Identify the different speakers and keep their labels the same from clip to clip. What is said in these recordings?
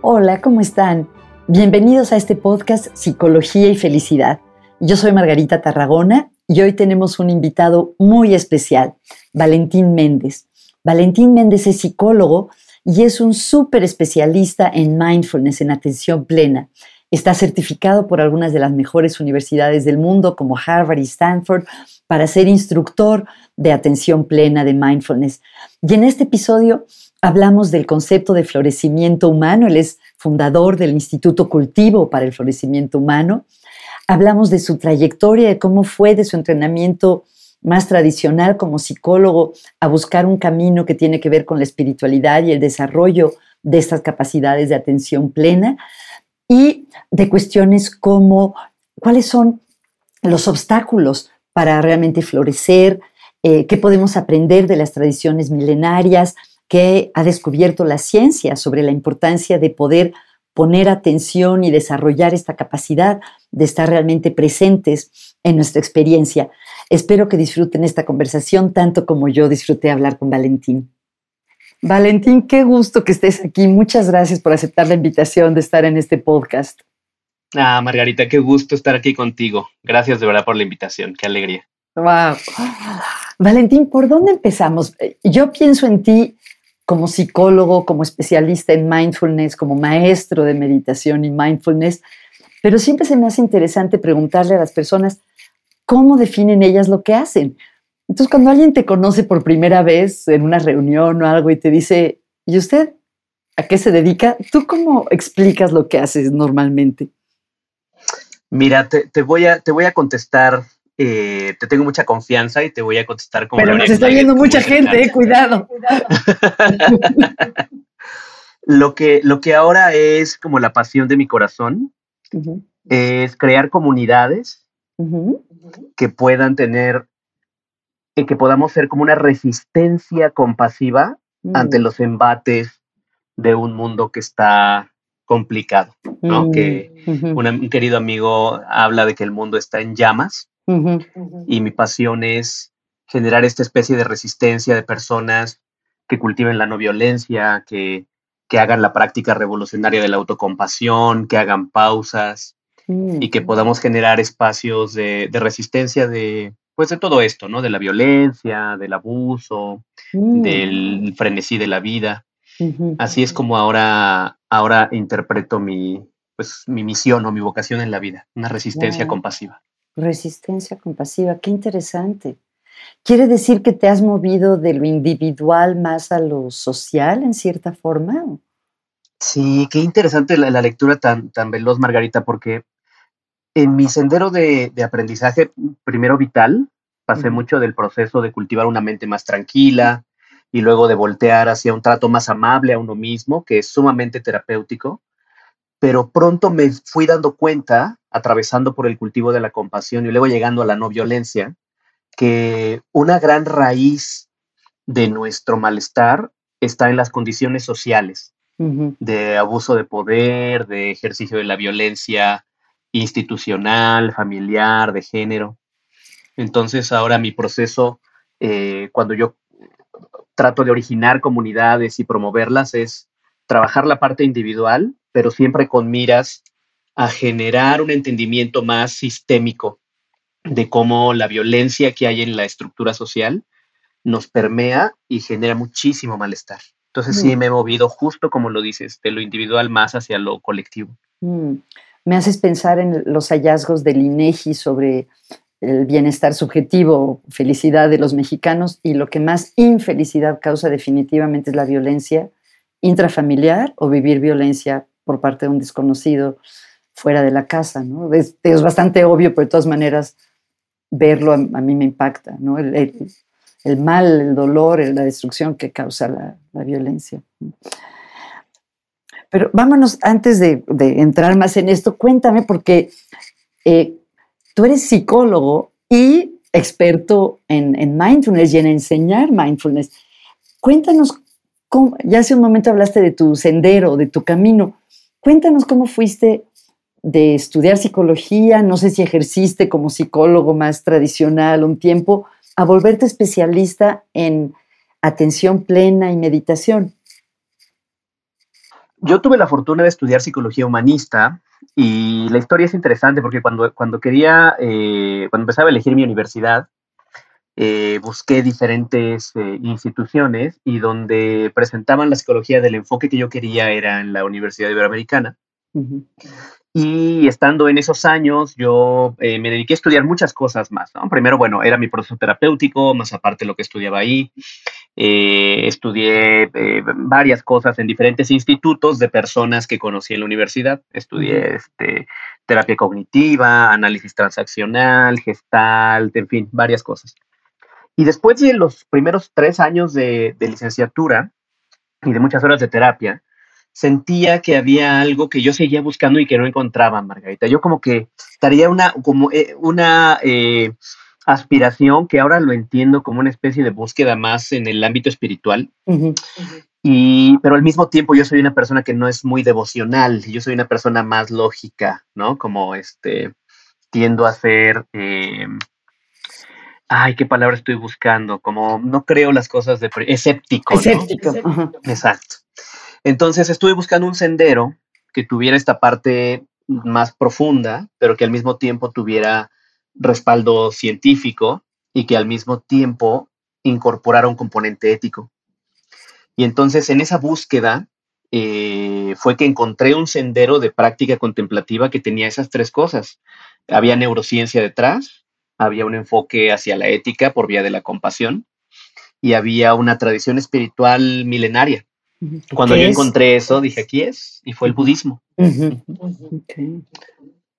Speaker 1: Hola, ¿cómo están? Bienvenidos a este podcast Psicología y Felicidad. Yo soy Margarita Tarragona y hoy tenemos un invitado muy especial, Valentín Méndez. Valentín Méndez es psicólogo y es un súper especialista en mindfulness, en atención plena. Está certificado por algunas de las mejores universidades del mundo como Harvard y Stanford para ser instructor de atención plena de mindfulness. Y en este episodio hablamos del concepto de florecimiento humano. Él es fundador del Instituto Cultivo para el Florecimiento Humano. Hablamos de su trayectoria, de cómo fue de su entrenamiento más tradicional como psicólogo a buscar un camino que tiene que ver con la espiritualidad y el desarrollo de estas capacidades de atención plena y de cuestiones como cuáles son los obstáculos para realmente florecer, eh, qué podemos aprender de las tradiciones milenarias, que ha descubierto la ciencia sobre la importancia de poder poner atención y desarrollar esta capacidad de estar realmente presentes en nuestra experiencia. Espero que disfruten esta conversación tanto como yo disfruté hablar con Valentín. Valentín, qué gusto que estés aquí. Muchas gracias por aceptar la invitación de estar en este podcast.
Speaker 2: Ah, Margarita, qué gusto estar aquí contigo. Gracias de verdad por la invitación. Qué alegría.
Speaker 1: Wow. Valentín, ¿por dónde empezamos? Yo pienso en ti como psicólogo, como especialista en mindfulness, como maestro de meditación y mindfulness, pero siempre se me hace interesante preguntarle a las personas cómo definen ellas lo que hacen. Entonces, cuando alguien te conoce por primera vez en una reunión o algo y te dice, ¿y usted a qué se dedica? ¿Tú cómo explicas lo que haces normalmente?
Speaker 2: Mira, te, voy, a, te voy a contestar eh, te tengo mucha confianza y te voy a contestar como...
Speaker 1: Pero nos está viendo mucha gente, eh, cuidado.
Speaker 2: lo, que, lo que ahora es como la pasión de mi corazón es crear comunidades que puedan tener, y que podamos ser como una resistencia compasiva ante mm. los embates de un mundo que está complicado, ¿no? Que mm, un querido amigo habla de que el mundo está en llamas y mi pasión es generar esta especie de resistencia de personas que cultiven la no violencia, que, hagan la práctica revolucionaria de la autocompasión, que hagan pausas y que mm. podamos generar espacios de, resistencia de, pues de todo esto, ¿no? De la violencia, del abuso, mm. del frenesí de la vida. Así es como ahora, ahora interpreto mi, pues, mi misión o mi vocación en la vida, una resistencia compasiva.
Speaker 1: Resistencia compasiva, qué interesante. ¿Quiere decir que te has movido de lo individual más a lo social en cierta forma?
Speaker 2: Sí, qué interesante la, lectura tan, tan veloz, Margarita, porque en mi sendero de, aprendizaje, primero vital, pasé mucho del proceso de cultivar una mente más tranquila y luego de voltear hacia un trato más amable a uno mismo, que es sumamente terapéutico pero pronto me fui dando cuenta, atravesando por el cultivo de la compasión y luego llegando a la no violencia, que una gran raíz de nuestro malestar está en las condiciones sociales, de abuso de poder, de ejercicio de la violencia institucional, familiar, de género. Entonces ahora mi proceso, eh, cuando yo trato de originar comunidades y promoverlas, es trabajar la parte individual pero siempre con miras a generar un entendimiento más sistémico de cómo la violencia que hay en la estructura social nos permea y genera muchísimo malestar. Entonces sí mm. me he movido justo como lo dices, de lo individual más hacia lo colectivo.
Speaker 1: Mm. Me haces pensar en los hallazgos del INEGI sobre el bienestar subjetivo, felicidad de los mexicanos y lo que más infelicidad causa definitivamente es la violencia intrafamiliar o vivir violencia por parte de un desconocido fuera de la casa, ¿no? Es, bastante obvio, pero de todas maneras verlo a, mí me impacta, ¿no? El, mal, el dolor, la destrucción que causa la, violencia. Pero vámonos, antes de, entrar más en esto, cuéntame, porque eh, tú eres psicólogo y experto en, mindfulness y en enseñar mindfulness. Cuéntanos, ya hace un momento hablaste de tu sendero, de tu camino. Cuéntanos cómo fuiste de estudiar psicología, no sé si ejerciste como psicólogo más tradicional un tiempo, a volverte especialista en atención plena y meditación.
Speaker 2: yo tuve la fortuna de estudiar psicología humanista y la historia es interesante porque cuando, cuando quería, eh, cuando empezaba a elegir mi universidad, eh, busqué diferentes eh, instituciones y donde presentaban la psicología del enfoque que yo quería era en la Universidad Iberoamericana. Y estando en esos años, yo eh, me dediqué a estudiar muchas cosas más. Primero, bueno, era mi proceso terapéutico, más aparte lo que estudiaba ahí. Eh, estudié eh, varias cosas en diferentes institutos de personas que conocí en la universidad. Estudié este, terapia cognitiva, análisis transaccional, gestalt, en fin, varias cosas. Y después de los primeros tres años de licenciatura y de muchas horas de terapia, sentía que había algo que yo seguía buscando y que no encontraba, Margarita. Yo como que estaría una, como eh, una eh, aspiración que ahora lo entiendo como una especie de búsqueda más en el ámbito espiritual. Y, pero al mismo tiempo yo soy una persona que no es muy devocional, yo soy una persona más lógica, ¿no? Como este, tiendo a ser, eh, ay, qué palabra estoy buscando, como no creo las cosas de escéptico.
Speaker 1: Escéptico.
Speaker 2: Exacto. Entonces estuve buscando un sendero que tuviera esta parte más profunda, pero que al mismo tiempo tuviera respaldo científico y que al mismo tiempo incorporara un componente ético. Y entonces en esa búsqueda eh, fue que encontré un sendero de práctica contemplativa que tenía esas tres cosas. Había neurociencia detrás, había un enfoque hacia la ética por vía de la compasión y había una tradición espiritual milenaria cuando yo encontré eso, dije, aquí es, y fue el budismo.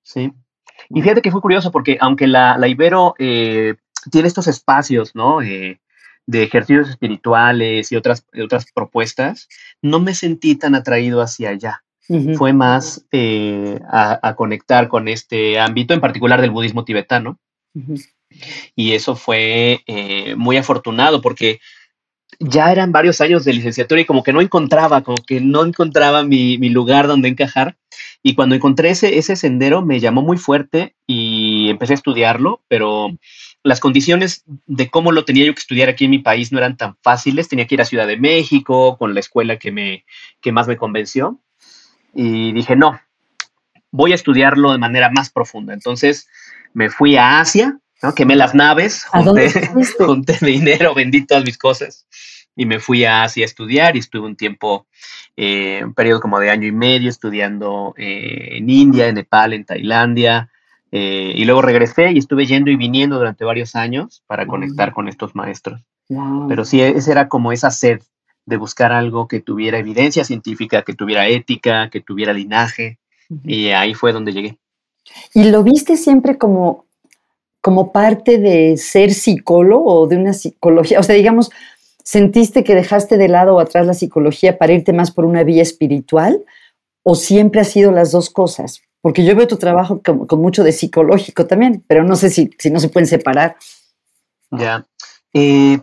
Speaker 2: Sí. Y fíjate que fue curioso porque aunque la, Ibero eh, tiene estos espacios, ¿no? Eh, de ejercicios espirituales y otras, otras propuestas, no me sentí tan atraído hacia allá. Fue más eh, a, conectar con este ámbito, en particular del budismo tibetano. Y eso fue muy afortunado porque ya eran varios años de licenciatura y como que no encontraba, como que no encontraba mi, lugar donde encajar. Y cuando encontré ese, ese sendero me llamó muy fuerte y empecé a estudiarlo, pero las condiciones de cómo lo tenía yo que estudiar aquí en mi país no eran tan fáciles. Tenía que ir a Ciudad de México con la escuela que, me, que más me convenció. Y dije, no, voy a estudiarlo de manera más profunda. Entonces me fui a Asia, ¿no? Quemé las naves, junté, dinero, vendí todas mis cosas y me fui a Asia a estudiar y estuve un tiempo, eh, un periodo como de año y medio estudiando eh, en India, en Nepal, en Tailandia. Eh, y luego regresé y estuve yendo y viniendo durante varios años para conectar con estos maestros. Pero sí, esa era como esa sed de buscar algo que tuviera evidencia científica, que tuviera ética, que tuviera linaje. Y ahí fue donde llegué.
Speaker 1: ¿Y lo viste siempre como como parte de ser psicólogo o de una psicología? O sea, digamos, ¿sentiste que dejaste de lado o atrás la psicología para irte más por una vía espiritual? ¿O siempre ha sido las dos cosas? Porque yo veo tu trabajo con, mucho de psicológico también, pero no sé si, si no se pueden separar.
Speaker 2: Ya. Eh,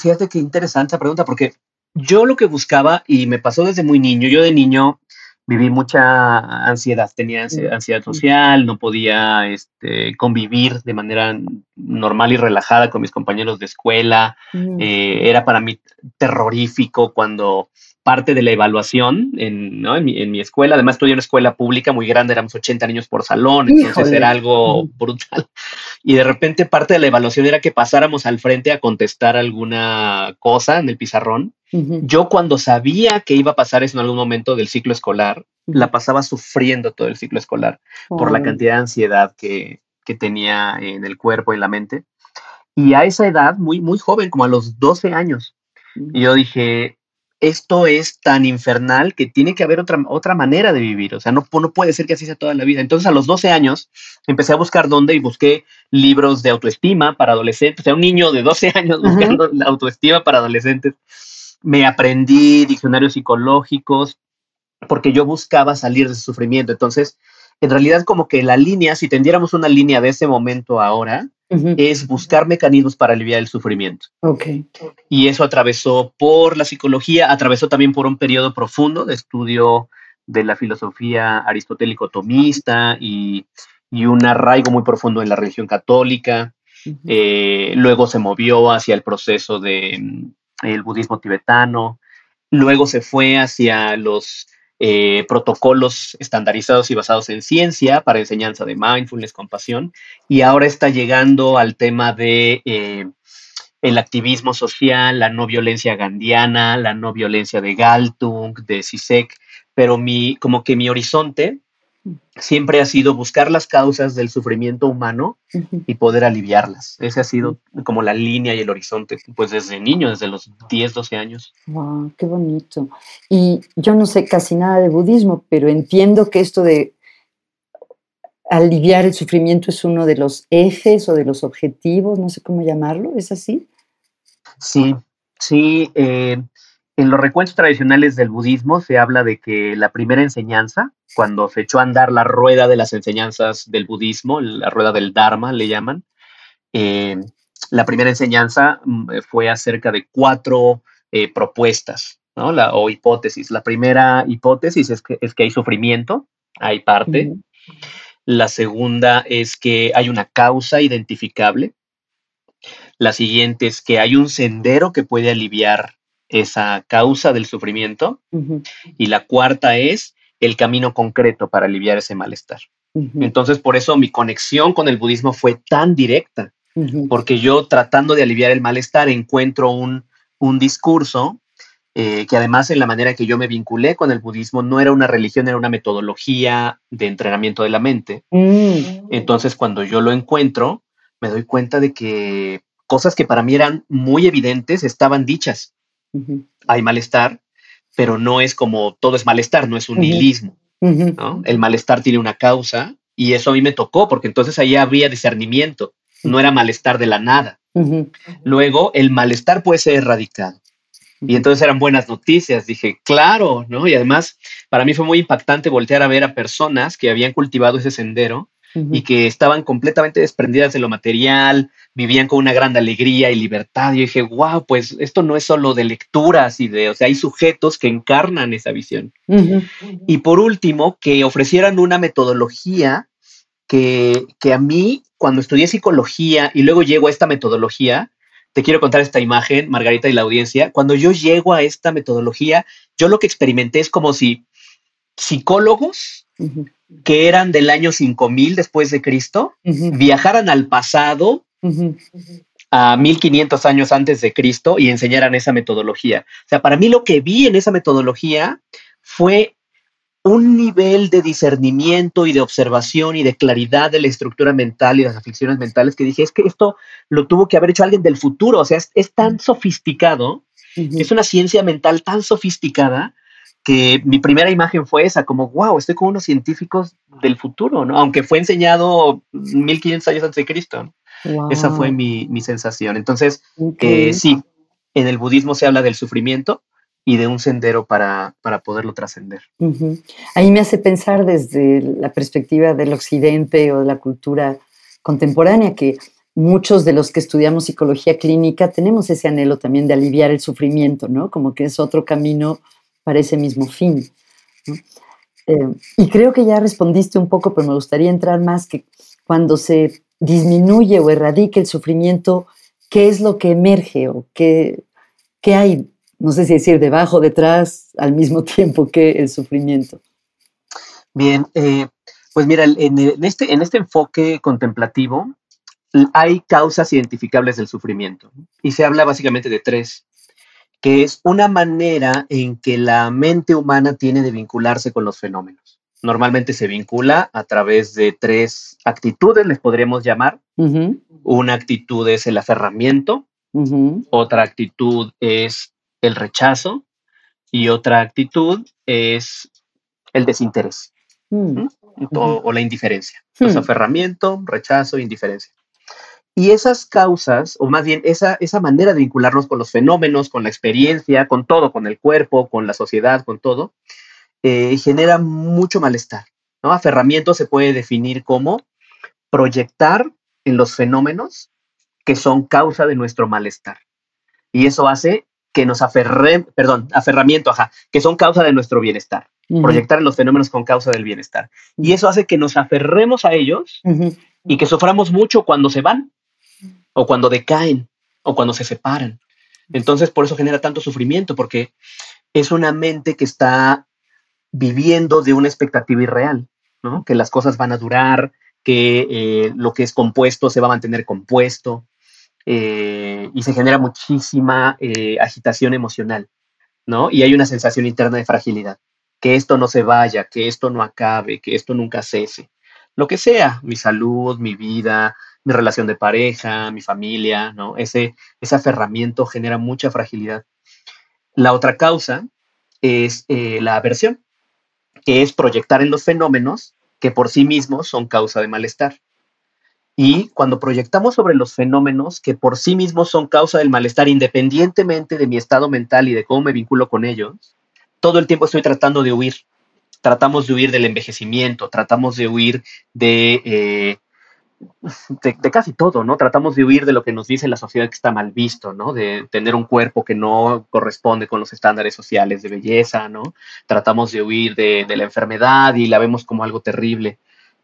Speaker 2: fíjate qué interesante pregunta, porque yo lo que buscaba, y me pasó desde muy niño, yo de niño viví mucha ansiedad, tenía mm, ansiedad social, no podía este, convivir de manera normal y relajada con mis compañeros de escuela, mm. eh, era para mí terrorífico cuando parte de la evaluación en, ¿no? en, mi, en, mi, escuela. Además, estudié en una escuela pública muy grande, éramos 80 niños por salón, entonces era algo brutal. Y de repente parte de la evaluación era que pasáramos al frente a contestar alguna cosa en el pizarrón. Yo cuando sabía que iba a pasar eso en algún momento del ciclo escolar, la pasaba sufriendo todo el ciclo escolar por la cantidad de ansiedad que, que tenía en el cuerpo y la mente. Y a esa edad, muy, muy joven, como a los 12 años, yo dije, esto es tan infernal que tiene que haber otra, otra manera de vivir. O sea, no, no puede ser que así sea toda la vida. Entonces, a los 12 años, empecé a buscar dónde y busqué libros de autoestima para adolescentes. O sea, un niño de 12 años buscando la autoestima para adolescentes. Me aprendí diccionarios psicológicos porque yo buscaba salir de ese sufrimiento. Entonces, en realidad, como que la línea, si tendiéramos una línea de ese momento ahora, es buscar mecanismos para aliviar el sufrimiento.
Speaker 1: Okay.
Speaker 2: Y eso atravesó por la psicología, atravesó también por un periodo profundo de estudio de la filosofía aristotélico-tomista y, y, un arraigo muy profundo en la religión católica. Eh, luego se movió hacia el proceso del mm, el budismo tibetano. Luego se fue hacia los eh, protocolos estandarizados y basados en ciencia para enseñanza de mindfulness, compasión, y ahora está llegando al tema de eh, el activismo social, la no violencia gandiana, la no violencia de Galtung, de Sisek, pero mi, como que mi horizonte siempre ha sido buscar las causas del sufrimiento humano y poder aliviarlas. Ese ha sido como la línea y el horizonte, pues desde niño, desde los 10, 12 años.
Speaker 1: ¡Wow! ¡Qué bonito! Y yo no sé casi nada de budismo, pero entiendo que esto de aliviar el sufrimiento es uno de los ejes o de los objetivos, no sé cómo llamarlo, ¿es así?
Speaker 2: Sí, sí. Eh, en los recuentos tradicionales del budismo se habla de que la primera enseñanza, cuando se echó a andar la rueda de las enseñanzas del budismo, la rueda del Dharma le llaman, eh, la primera enseñanza mm, fue acerca de cuatro eh, propuestas ¿no? la, o hipótesis. La primera hipótesis es que, es que hay sufrimiento, hay parte. La segunda es que hay una causa identificable. La siguiente es que hay un sendero que puede aliviar esa causa del sufrimiento. Y la cuarta es el camino concreto para aliviar ese malestar. Entonces, por eso mi conexión con el budismo fue tan directa, porque yo tratando de aliviar el malestar encuentro un, un discurso eh, que además en la manera que yo me vinculé con el budismo no era una religión, era una metodología de entrenamiento de la mente. Mm. Entonces, cuando yo lo encuentro, me doy cuenta de que cosas que para mí eran muy evidentes estaban dichas. Hay malestar, pero no es como todo es malestar, no es un nihilismo. El malestar tiene una causa y eso a mí me tocó porque entonces ahí había discernimiento, no era malestar de la nada. Luego, el malestar puede ser erradicado. Y entonces eran buenas noticias. Dije, claro, ¿no? Y además, para mí fue muy impactante voltear a ver a personas que habían cultivado ese sendero y que estaban completamente desprendidas de lo material, vivían con una gran alegría y libertad. Yo dije, wow, pues esto no es solo de lecturas y de, o sea, hay sujetos que encarnan esa visión. Y por último, que ofrecieran una metodología que, que a mí, cuando estudié psicología y luego llego a esta metodología, te quiero contar esta imagen, Margarita y la audiencia. Cuando yo llego a esta metodología, yo lo que experimenté es como si psicólogos que eran del año 5000 después de Cristo viajaran al pasado a 1500 años antes de Cristo y enseñaran esa metodología. O sea, para mí lo que vi en esa metodología fue un nivel de discernimiento y de observación y de claridad de la estructura mental y las aflicciones mentales que dije, es que esto lo tuvo que haber hecho alguien del futuro, o sea, es, tan sofisticado, es una ciencia mental tan sofisticada que mi primera imagen fue esa, como, wow, estoy con unos científicos del futuro, ¿no? Aunque fue enseñado 1500 años antes de Cristo. Esa fue mi, sensación. Entonces, eh, sí, en el budismo se habla del sufrimiento y de un sendero para, poderlo trascender.
Speaker 1: Ahí me hace pensar desde la perspectiva del occidente o de la cultura contemporánea que muchos de los que estudiamos psicología clínica tenemos ese anhelo también de aliviar el sufrimiento, ¿no? Como que es otro camino para ese mismo fin. Eh, y creo que ya respondiste un poco, pero me gustaría entrar más que cuando se disminuye o erradique el sufrimiento, ¿qué es lo que emerge o qué, qué hay, no sé si decir debajo, detrás, al mismo tiempo que el sufrimiento?
Speaker 2: Bien, eh, pues mira, en, este, en este enfoque contemplativo hay causas identificables del sufrimiento y se habla básicamente de tres que es una manera en que la mente humana tiene de vincularse con los fenómenos. Normalmente se vincula a través de tres actitudes, les podríamos llamar. Una actitud es el aferramiento, otra actitud es el rechazo y otra actitud es el desinterés mm. o, la indiferencia. Entonces, hmm. aferramiento, rechazo, indiferencia. Y esas causas, o más bien esa, esa manera de vincularnos con los fenómenos, con la experiencia, con todo, con el cuerpo, con la sociedad, con todo, eh, genera mucho malestar. ¿no? Aferramiento se puede definir como proyectar en los fenómenos que son causa de nuestro malestar. Y eso hace que nos aferremos, perdón, aferramiento, ajá, que son causa de nuestro bienestar. Proyectar en los fenómenos con causa del bienestar. Y eso hace que nos aferremos a ellos y que suframos mucho cuando se van o cuando decaen, o cuando se separan. Entonces, por eso genera tanto sufrimiento, porque es una mente que está viviendo de una expectativa irreal. Que las cosas van a durar, que eh, lo que es compuesto se va a mantener compuesto eh, y se genera muchísima eh, agitación emocional, ¿no? Y hay una sensación interna de fragilidad, que esto no se vaya, que esto no acabe, que esto nunca cese. Lo que sea, mi salud, mi vida, mi relación de pareja, mi familia, ¿no? Ese aferramiento genera mucha fragilidad. La otra causa es la aversión, que es proyectar en los fenómenos que por sí mismos son causa de malestar. Y cuando proyectamos sobre los fenómenos que por sí mismos son causa del malestar, independientemente de mi estado mental y de cómo me vinculo con ellos, todo el tiempo estoy tratando de huir. Tratamos de huir del envejecimiento, tratamos de huir de eh, de, casi todo, ¿no? Tratamos de huir de lo que nos dice la sociedad que está mal visto, ¿no? De tener un cuerpo que no corresponde con los estándares sociales de belleza, ¿no? Tratamos de huir de, la enfermedad y la vemos como algo terrible.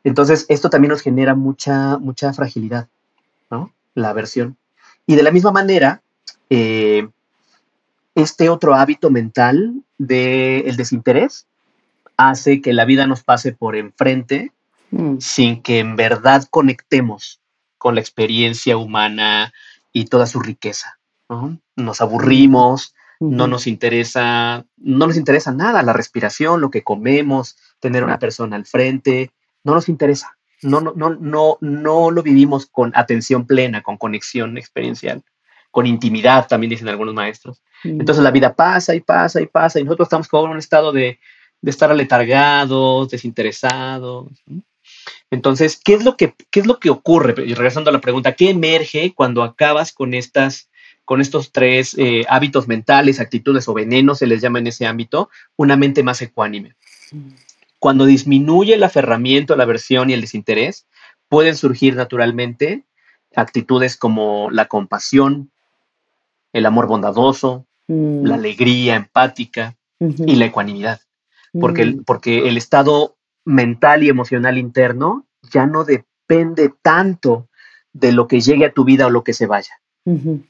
Speaker 2: Entonces, esto también nos genera mucha, mucha fragilidad, ¿no? La aversión. Y de la misma manera, eh, este otro hábito mental del desinterés hace que la vida nos pase por enfrente Mm. sin que en verdad conectemos con la experiencia humana y toda su riqueza. Nos aburrimos, no nos interesa, no nos interesa nada la respiración, lo que comemos, tener una persona al frente, no nos interesa. No, no, no, no, no lo vivimos con atención plena, con conexión experiencial, con intimidad, también dicen algunos maestros. Mm. Entonces la vida pasa y pasa y pasa y nosotros estamos como en un estado de, de estar aletargados, desinteresados. Entonces, ¿qué es lo que, qué es lo que ocurre? Y regresando a la pregunta, ¿qué emerge cuando acabas con estas con estos tres eh, hábitos mentales, actitudes o venenos, se les llama en ese ámbito, una mente más ecuánime. Cuando disminuye el aferramiento, la aversión y el desinterés, pueden surgir naturalmente actitudes como la compasión, el amor bondadoso, mm. la alegría empática y la ecuanimidad. Porque, mm. porque el estado mental y emocional interno ya no depende tanto de lo que llegue a tu vida o lo que se vaya,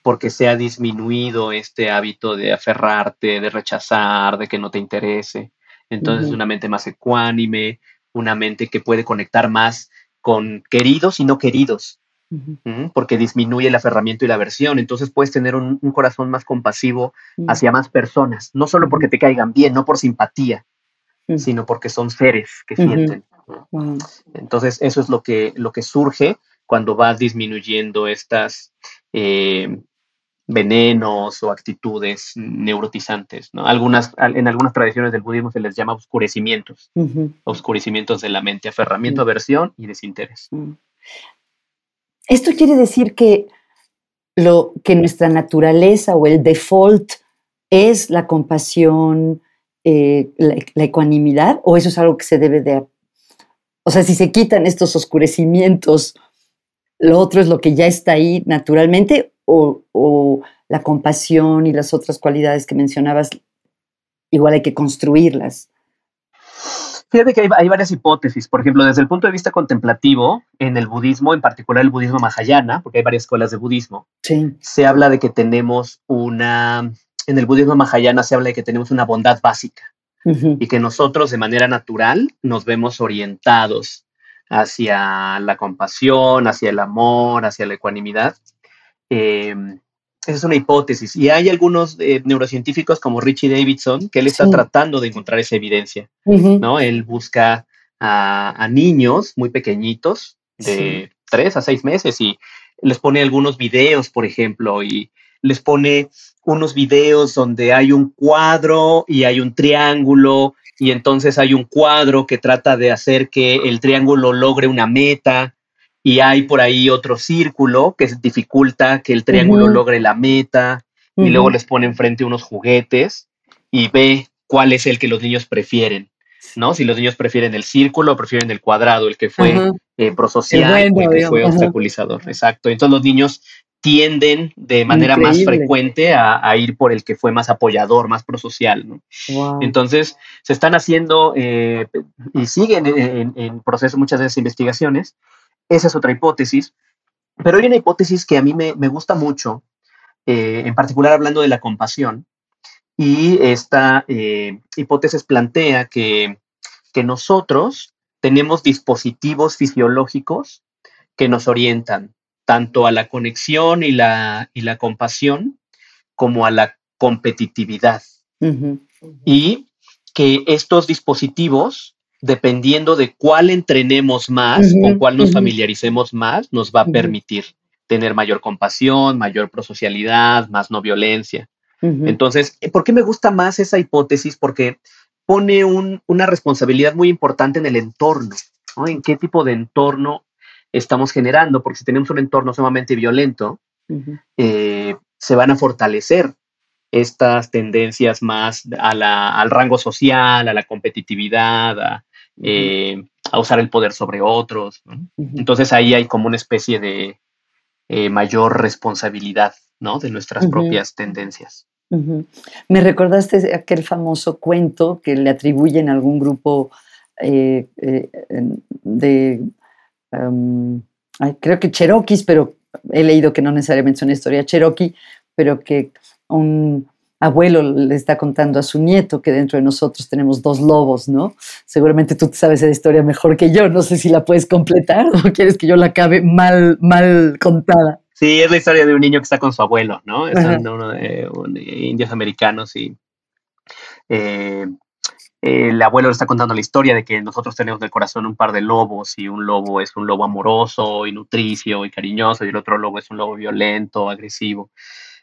Speaker 2: porque se ha disminuido este hábito de aferrarte, de rechazar, de que no te interese. Entonces, una mente más ecuánime, una mente que puede conectar más con queridos y no queridos, porque disminuye el aferramiento y la aversión. Entonces puedes tener un, corazón más compasivo hacia más personas, no solo porque te caigan bien, no por simpatía, sino porque son seres que sienten. Entonces, eso es lo que, lo que surge cuando vas disminuyendo estas eh, venenos o actitudes neurotizantes. ¿no? Algunas, en algunas tradiciones del budismo se les llama oscurecimientos, oscurecimientos de la mente, aferramiento, aversión y desinterés.
Speaker 1: Esto quiere decir que, lo, que nuestra naturaleza o el default es la compasión, eh, la, ecuanimidad o eso es algo que se debe de... O sea, si se quitan estos oscurecimientos, lo otro es lo que ya está ahí naturalmente o, la compasión y las otras cualidades que mencionabas, igual hay que construirlas.
Speaker 2: Fíjate que hay, varias hipótesis. Por ejemplo, desde el punto de vista contemplativo, en el budismo, en particular el budismo mahayana, porque hay varias escuelas de budismo, se habla de que tenemos una en el budismo mahayana se habla de que tenemos una bondad básica y que nosotros de manera natural nos vemos orientados hacia la compasión, hacia el amor, hacia la ecuanimidad. Em, esa es una hipótesis. Y hay algunos eh, neurocientíficos como Richie Davidson que él está tratando de encontrar esa evidencia. ¿no? Él busca a, niños muy pequeñitos, de tres a seis meses, y les pone algunos videos, por ejemplo, y les pone unos videos donde hay un cuadro y hay un triángulo y entonces hay un cuadro que trata de hacer que el triángulo logre una meta y hay por ahí otro círculo que dificulta que el triángulo logre la meta y luego les pone enfrente unos juguetes y ve cuál es el que los niños prefieren. ¿no? Si los niños prefieren el círculo o prefieren el cuadrado, el que fue eh, prosocial, el, que fue obstaculizador. Exacto. Entonces los niños tienden de manera más frecuente a, ir por el que fue más apoyador, más prosocial. ¿no? Entonces, se están haciendo eh, y siguen en, proceso muchas de esas investigaciones. Esa es otra hipótesis. Pero hay una hipótesis que a mí me, gusta mucho, eh, en particular hablando de la compasión, Y esta eh, hipótesis plantea que, que nosotros tenemos dispositivos fisiológicos que nos orientan tanto a la conexión y la, y la compasión como a la competitividad. Y que estos dispositivos, dependiendo de cuál entrenemos más, con cuál nos familiaricemos más, nos va a permitir tener mayor compasión, mayor prosocialidad, más no violencia. Entonces, ¿por qué me gusta más esa hipótesis? Porque pone una responsabilidad muy importante en el entorno, En qué tipo de entorno estamos generando, porque si tenemos un entorno sumamente violento, eh, se van a fortalecer estas tendencias más al rango social, a la competitividad, a, eh, usar el poder sobre otros. Entonces ahí hay como una especie de eh, mayor responsabilidad ¿no? de nuestras propias tendencias.
Speaker 1: Me recordaste aquel famoso cuento que le atribuyen a algún grupo eh, em, creo que Cherokees, pero he leído que no necesariamente es una historia Cherokee, pero que un abuelo le está contando a su nieto que dentro de nosotros tenemos dos lobos, ¿no? Seguramente tú sabes esa historia mejor que yo, no sé si la puedes completar o quieres que yo la acabe mal, mal contada.
Speaker 2: Sí, es la historia de un niño que está con su abuelo, ¿no? Son uno de, indios americanos y eh, el abuelo le está contando la historia de que nosotros tenemos del corazón un par de lobos y un lobo es un lobo amoroso y nutricio y cariñoso y el otro lobo es un lobo violento, agresivo.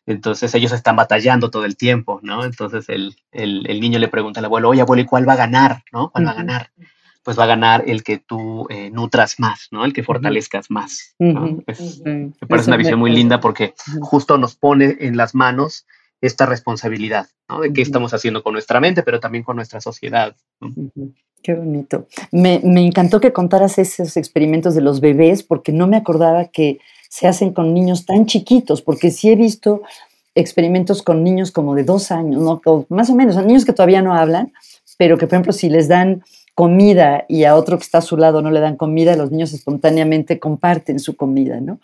Speaker 2: Entonces ellos están batallando todo el tiempo, ¿no? Entonces el, niño le pregunta al abuelo, oye abuelo, ¿y cuál va a ganar? ¿No? ¿Cuál va a ganar? pues va a ganar el que tú eh, nutras más, ¿no? El que fortalezcas más. me parece una visión muy linda porque justo nos pone en las manos esta responsabilidad, ¿no? De qué estamos haciendo con nuestra mente, pero también con nuestra sociedad.
Speaker 1: Qué bonito. Me, me, encantó que contaras esos experimentos de los bebés porque no me acordaba que se hacen con niños tan chiquitos, porque sí he visto experimentos con niños como de dos años, ¿no? más o menos, niños que todavía no hablan, pero que, por ejemplo, si les dan comida y a otro que está a su lado no le dan comida, los niños espontáneamente comparten su comida, ¿no?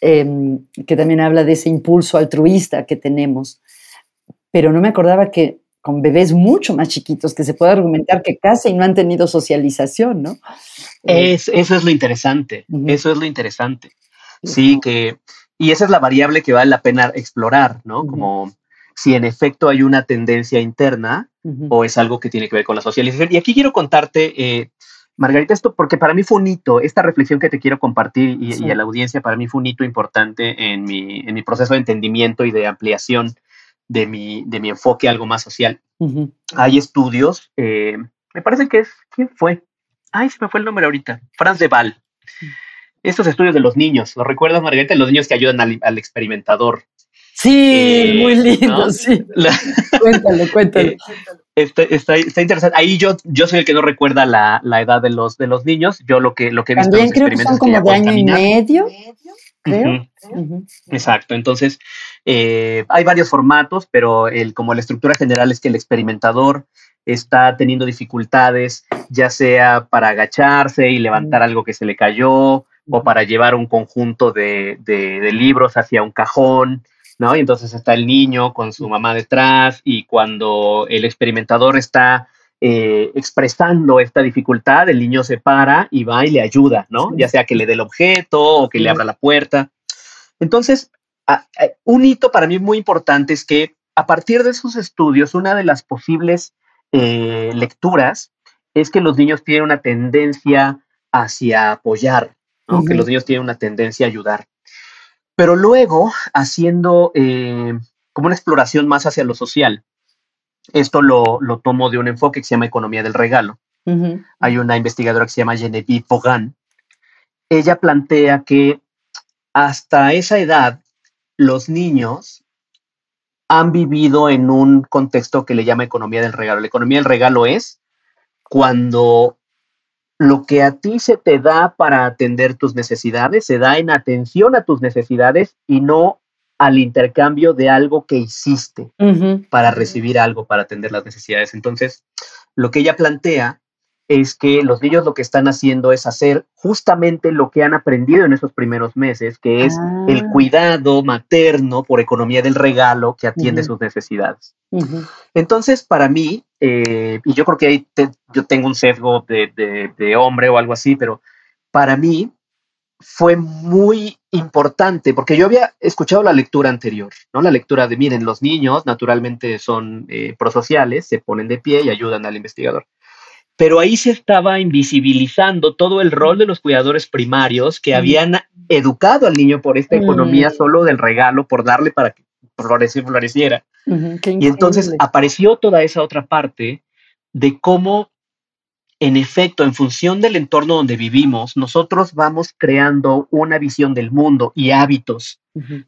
Speaker 1: Em, que también habla de ese impulso altruista que tenemos. Pero no me acordaba que con bebés mucho más chiquitos, que se puede argumentar que casi no han tenido socialización, ¿no?
Speaker 2: Es, eso es lo interesante, eso es lo interesante. Sí, que, y esa es la variable que vale la pena explorar, ¿no? Como si en efecto hay una tendencia interna o es algo que tiene que ver con la socialización. Y aquí quiero contarte, eh, Margarita, esto porque para mí fue un hito, esta reflexión que te quiero compartir y, a la audiencia, para mí fue un hito importante en mi, en mi proceso de entendimiento y de ampliación de mi, de mi enfoque algo más social. Hay estudios, eh, me parece que es, ¿quién fue? Ay, se me fue el nombre ahorita, Franz de Waal. Estos estudios de los niños, ¿lo recuerdas, Margarita? Los niños que ayudan al experimentador
Speaker 1: Sí, eh, muy lindo, sí. cuéntalo, cuéntalo.
Speaker 2: Eh, está, interesante. Ahí yo, yo soy el que no recuerda la, edad de los, de los niños. Yo lo que, lo que he visto
Speaker 1: También creo que son como de año y medio, creo.
Speaker 2: Exacto. Entonces, eh, hay varios formatos, pero el, como la estructura general es que el experimentador está teniendo dificultades, ya sea para agacharse y levantar algo que se le cayó, o para llevar un conjunto de, de libros hacia un cajón, ¿no? Y entonces está el niño con su mamá detrás y cuando el experimentador está eh, expresando esta dificultad, el niño se para y va y le ayuda, ¿no? Ya sea que le dé el objeto o que le abra la puerta. Entonces, un hito para mí muy importante es que a partir de esos estudios, una de las posibles eh, lecturas es que los niños tienen una tendencia hacia apoyar, ¿no? que los niños tienen una tendencia a ayudar. Pero luego, haciendo eh, como una exploración más hacia lo social, esto lo, tomo de un enfoque que se llama economía del regalo. Hay una investigadora que se llama Genevieve Pogan. Ella plantea que hasta esa edad los niños han vivido en un contexto que le llama economía del regalo. La economía del regalo es cuando lo que a ti se te da para atender tus necesidades se da en atención a tus necesidades y no al intercambio de algo que hiciste para recibir algo, para atender las necesidades. Entonces, lo que ella plantea es que los niños lo que están haciendo es hacer justamente lo que han aprendido en esos primeros meses, que es el
Speaker 1: Ah.
Speaker 2: cuidado materno por economía del regalo que atiende sus necesidades. Entonces, para mí, eh, y yo creo que ahí te- yo tengo un sesgo de, de- de hombre o algo así, pero para mí fue muy importante porque yo había escuchado la lectura anterior, ¿no? La lectura de, miren, los niños naturalmente son eh, prosociales, se ponen de pie y ayudan al investigador. Pero ahí se estaba invisibilizando todo el rol de los cuidadores primarios que
Speaker 1: Mm.
Speaker 2: habían educado al niño por esta
Speaker 1: Mm.
Speaker 2: economía solo del regalo, por darle para que floreci- floreciera.
Speaker 1: Qué
Speaker 2: Y entonces apareció toda esa otra parte de cómo, en efecto, en función del entorno donde vivimos, nosotros vamos creando una visión del mundo y hábitos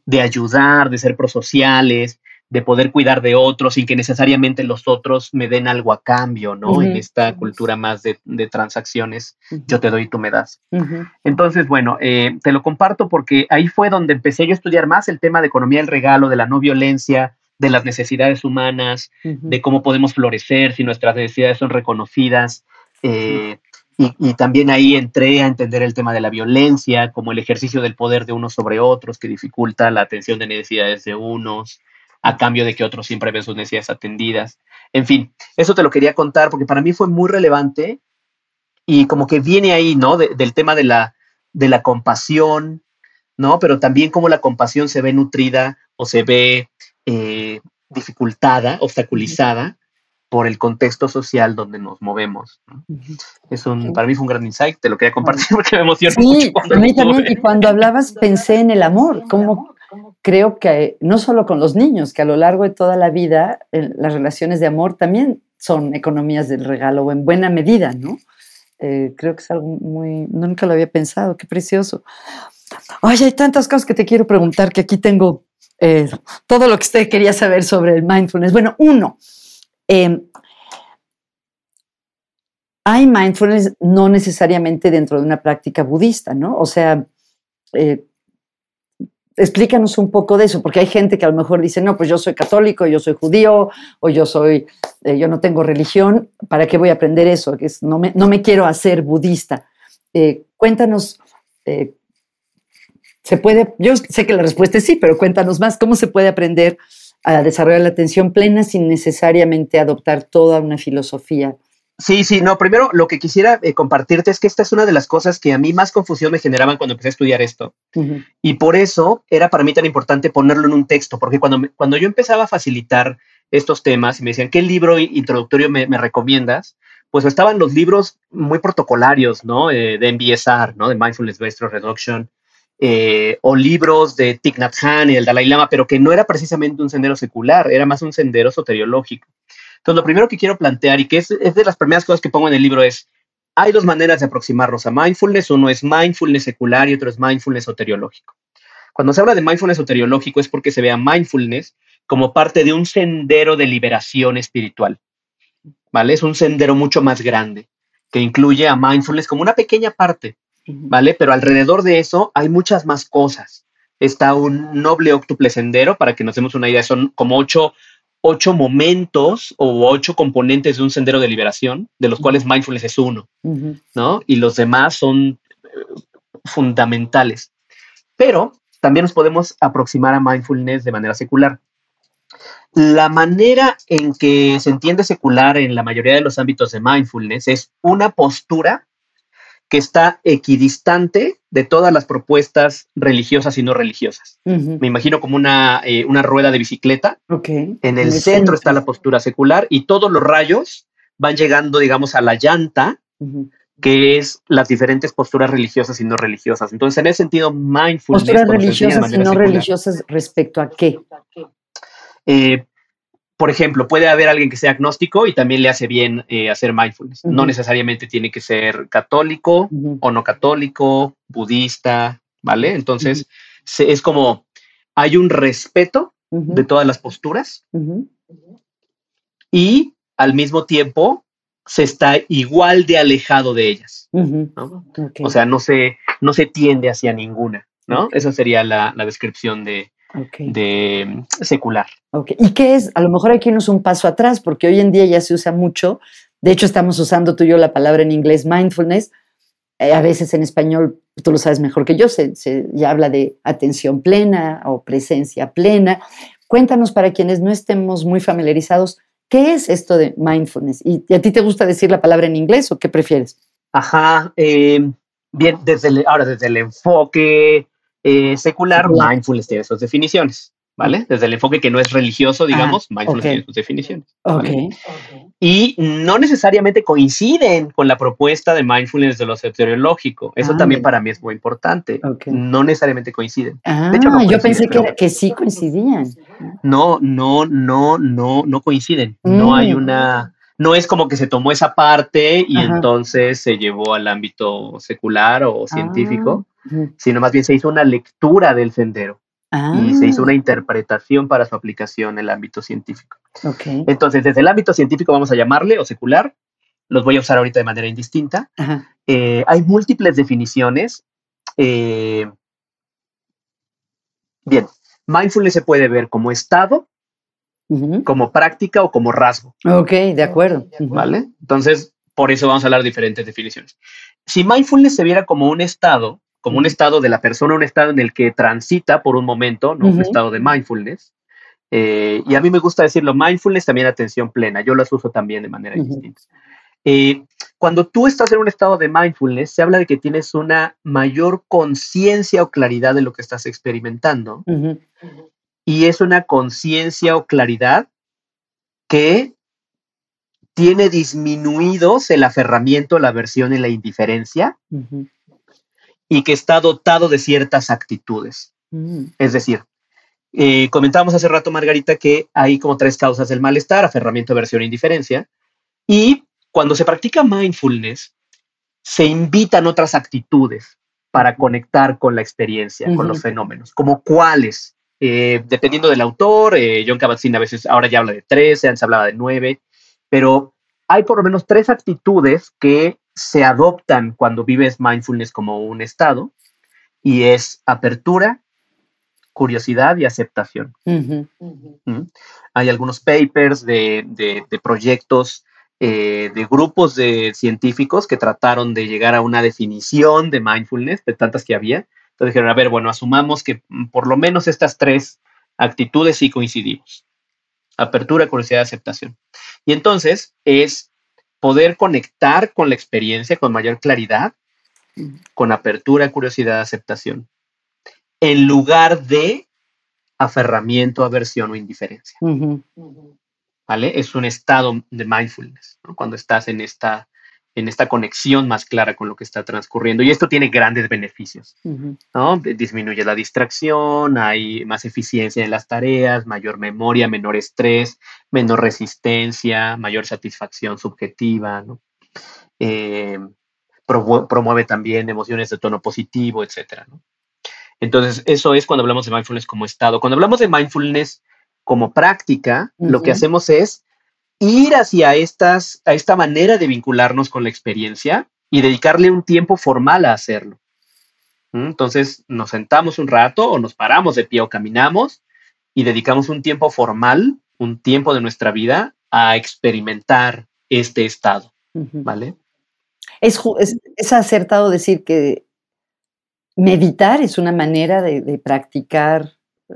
Speaker 2: de ayudar, de ser prosociales, de poder cuidar de otros sin que necesariamente los otros me den algo a cambio, ¿no? En esta cultura más de, de transacciones, yo te doy y tú me das. Entonces, bueno, eh, te lo comparto porque ahí fue donde empecé yo a estudiar más el tema de economía del regalo, de la no violencia, de las necesidades humanas, de cómo podemos florecer si nuestras necesidades son reconocidas. Eh, y, también ahí entré a entender el tema de la violencia como el ejercicio del poder de unos sobre otros que dificulta la atención de necesidades de unos a cambio de que otros siempre ven sus necesidades atendidas. En fin, eso te lo quería contar porque para mí fue muy relevante y como que viene ahí, ¿no? De- del tema de la, de la compasión, ¿no? Pero también cómo la compasión se ve nutrida o se ve eh, dificultada, obstaculizada por el contexto social donde nos movemos. ¿no?
Speaker 1: Ujú.
Speaker 2: Es un, para mí fue un gran insight, te lo quería compartir porque me emociona
Speaker 1: Sí,
Speaker 2: mucho. cuando
Speaker 1: a mí también. Y cuando hablabas pensé en el amor, como creo que no solo con los niños, que a lo largo de toda la vida eh, las relaciones de amor también son economías del regalo o en buena medida, ¿no? Eh, creo que es algo muy, nunca lo había pensado, qué precioso. Ay, hay tantas cosas que te quiero preguntar que aquí tengo eh, todo lo que usted quería saber sobre el mindfulness. Bueno, uno, eh, hay mindfulness no necesariamente dentro de una práctica budista, ¿no? O sea, eh, explícanos un poco de eso, porque hay gente que a lo mejor dice, no, pues yo soy católico, yo soy judío, o yo soy, eh, yo no tengo religión, ¿para qué voy a aprender eso? Que no, me, quiero hacer budista. Eh, cuéntanos, ¿se puede? Yo sé que la respuesta es sí, pero cuéntanos más, ¿cómo se puede aprender a desarrollar la atención plena sin necesariamente adoptar toda una filosofía?
Speaker 2: Sí, sí, no, primero lo que quisiera eh, compartirte es que esta es una de las cosas que a mí más confusión me generaban cuando empecé a estudiar esto. Y por eso era para mí tan importante ponerlo en un texto, porque cuando, me- cuando yo empezaba a facilitar estos temas y me decían, ¿qué libro introductorio me, me recomiendas? Pues estaban los libros muy protocolarios, ¿no? Eh, de MBSR, ¿no? De Mindfulness Based Reduction, eh, o libros de Thich Nhat Hanh y el Dalai Lama, pero que no era precisamente un sendero secular, era más un sendero soteriológico. Entonces, lo primero que quiero plantear y que es, de las primeras cosas que pongo en el libro es, hay dos maneras de aproximarnos a mindfulness, uno es mindfulness secular y otro es mindfulness soteriológico. Cuando se habla de mindfulness soteriológico es porque se ve a mindfulness como parte de un sendero de liberación espiritual, ¿vale? Es un sendero mucho más grande que incluye a mindfulness como una pequeña parte. ¿Vale? Pero alrededor de eso hay muchas más cosas. Está un noble octuple sendero, para que nos demos una idea, son como ocho, ocho momentos o ocho componentes de un sendero de liberación, de los cuales mindfulness es uno. ¿no? Y los demás son eh, fundamentales. Pero también nos podemos aproximar a mindfulness de manera secular. La manera en que se entiende secular en la mayoría de los ámbitos de mindfulness es una postura que está equidistante de todas las propuestas religiosas y no religiosas. Me imagino como una, eh, una rueda de bicicleta
Speaker 1: Ok.
Speaker 2: en el centro está la postura secular y todos los rayos van llegando, digamos, a la llanta, que es las diferentes posturas religiosas y no religiosas. Entonces, en ese sentido, mindfulness.
Speaker 1: Posturas religiosas y no
Speaker 2: secular,
Speaker 1: religiosas respecto a qué.
Speaker 2: eh, por ejemplo, puede haber alguien que sea agnóstico y también le hace bien eh, hacer mindfulness. No necesariamente tiene que ser católico
Speaker 1: Ujú,
Speaker 2: o no católico, budista, ¿vale? Entonces, se- es como hay un respeto de todas las posturas y al mismo tiempo se está igual de alejado de ellas. O sea, no se, no se tiende hacia ninguna, ¿no? Esa sería la, la descripción de,
Speaker 1: ok,
Speaker 2: de mm, secular.
Speaker 1: ok. ¿Y qué es? A lo mejor hay que irnos un paso atrás, porque hoy en día ya se usa mucho De hecho, estamos usando tú y yo la palabra en inglés mindfulness. Eh, a veces en español, tú lo sabes mejor que yo, se, se ya habla de atención plena o presencia plena. Cuéntanos para quienes no estemos muy familiarizados, ¿qué es esto de mindfulness? ¿Y, y a ti te gusta decir la palabra en inglés o qué prefieres?
Speaker 2: Ajá, eh, bien, desde el- ahora desde el enfoque eh, secular, mindfulness tiene sus definiciones, ¿vale? Desde el enfoque que no es religioso, digamos, mindfulness tiene sus definiciones.
Speaker 1: Ok.
Speaker 2: ¿vale? Y no necesariamente coinciden con la propuesta de mindfulness de lo soteriológico. Eso
Speaker 1: Ah,
Speaker 2: también para mí es muy importante.
Speaker 1: Ok.
Speaker 2: No necesariamente coinciden.
Speaker 1: Ah,
Speaker 2: hecho, no
Speaker 1: yo pensé que, que sí coincidían.
Speaker 2: No, no, no, no, no coinciden. No hay
Speaker 1: Mm.
Speaker 2: una, no es como que se tomó esa parte y
Speaker 1: Ajá.
Speaker 2: entonces se llevó al ámbito secular o científico,
Speaker 1: Ujú.
Speaker 2: Sino más bien se hizo una lectura del sendero
Speaker 1: Ah,
Speaker 2: y se hizo una interpretación para su aplicación en el ámbito científico.
Speaker 1: ok.
Speaker 2: Entonces, desde el ámbito científico vamos a llamarle o secular, los voy a usar ahorita de manera indistinta.
Speaker 1: Ajá.
Speaker 2: Eh, hay múltiples definiciones. eh, bien, mindfulness se puede ver como estado, como práctica o como rasgo,
Speaker 1: Ok, de acuerdo.
Speaker 2: ¿vale? Entonces, por eso vamos a hablar de diferentes definiciones. Si mindfulness se viera como un estado, como un estado de la persona, un estado en el que transita por un momento, ¿no? Un estado de mindfulness. eh, y a mí me gusta decirlo, mindfulness también atención plena, yo las uso también de manera distinta. Eh, cuando tú estás en un estado de mindfulness, se habla de que tienes una mayor conciencia o claridad de lo que estás experimentando y es una conciencia o claridad que tiene disminuidos el aferramiento, la aversión y la indiferencia
Speaker 1: Ujú.
Speaker 2: Y que está dotado de ciertas actitudes.
Speaker 1: Mm.
Speaker 2: Es decir, eh, comentábamos hace rato, Margarita, que hay como tres causas del malestar, aferramiento, aversión e indiferencia. Y cuando se practica mindfulness, se invitan otras actitudes para conectar con la experiencia, con los fenómenos, como cuáles. Eh, dependiendo del autor, eh, John Kabat-Zinn a veces ahora ya habla de tres, antes hablaba de nueve, pero hay por lo menos tres actitudes que se adoptan cuando vives mindfulness como un estado, y es apertura, curiosidad y aceptación. ¿Mm? Hay algunos papers de, de- de proyectos eh, de grupos de científicos que trataron de llegar a una definición de mindfulness, de tantas que había. Entonces dijeron, a ver, bueno, asumamos que mm, por lo menos estas tres actitudes sí coincidimos. Apertura, curiosidad, aceptación. Y entonces es poder conectar con la experiencia con mayor claridad, con apertura, curiosidad, aceptación, en lugar de aferramiento, aversión o indiferencia. ¿vale? Es un estado de mindfulness, ¿no? Cuando estás en esta, en esta conexión más clara con lo que está transcurriendo. Y esto tiene grandes beneficios. ¿no? Disminuye la distracción, hay más eficiencia en las tareas, mayor memoria, menor estrés, menor resistencia, mayor satisfacción subjetiva, ¿no? Eh, promu- promueve también emociones de tono positivo, etcétera, ¿no? Entonces, eso es cuando hablamos de mindfulness como estado. Cuando hablamos de mindfulness como práctica, lo que hacemos es ir hacia estas, a esta manera de vincularnos con la experiencia y dedicarle un tiempo formal a hacerlo. ¿Mm? Entonces, nos sentamos un rato o nos paramos de pie o caminamos y dedicamos un tiempo formal, un tiempo de nuestra vida a experimentar este estado. ¿vale?
Speaker 1: Es, es- es acertado decir que meditar es una manera de, de practicar, eh,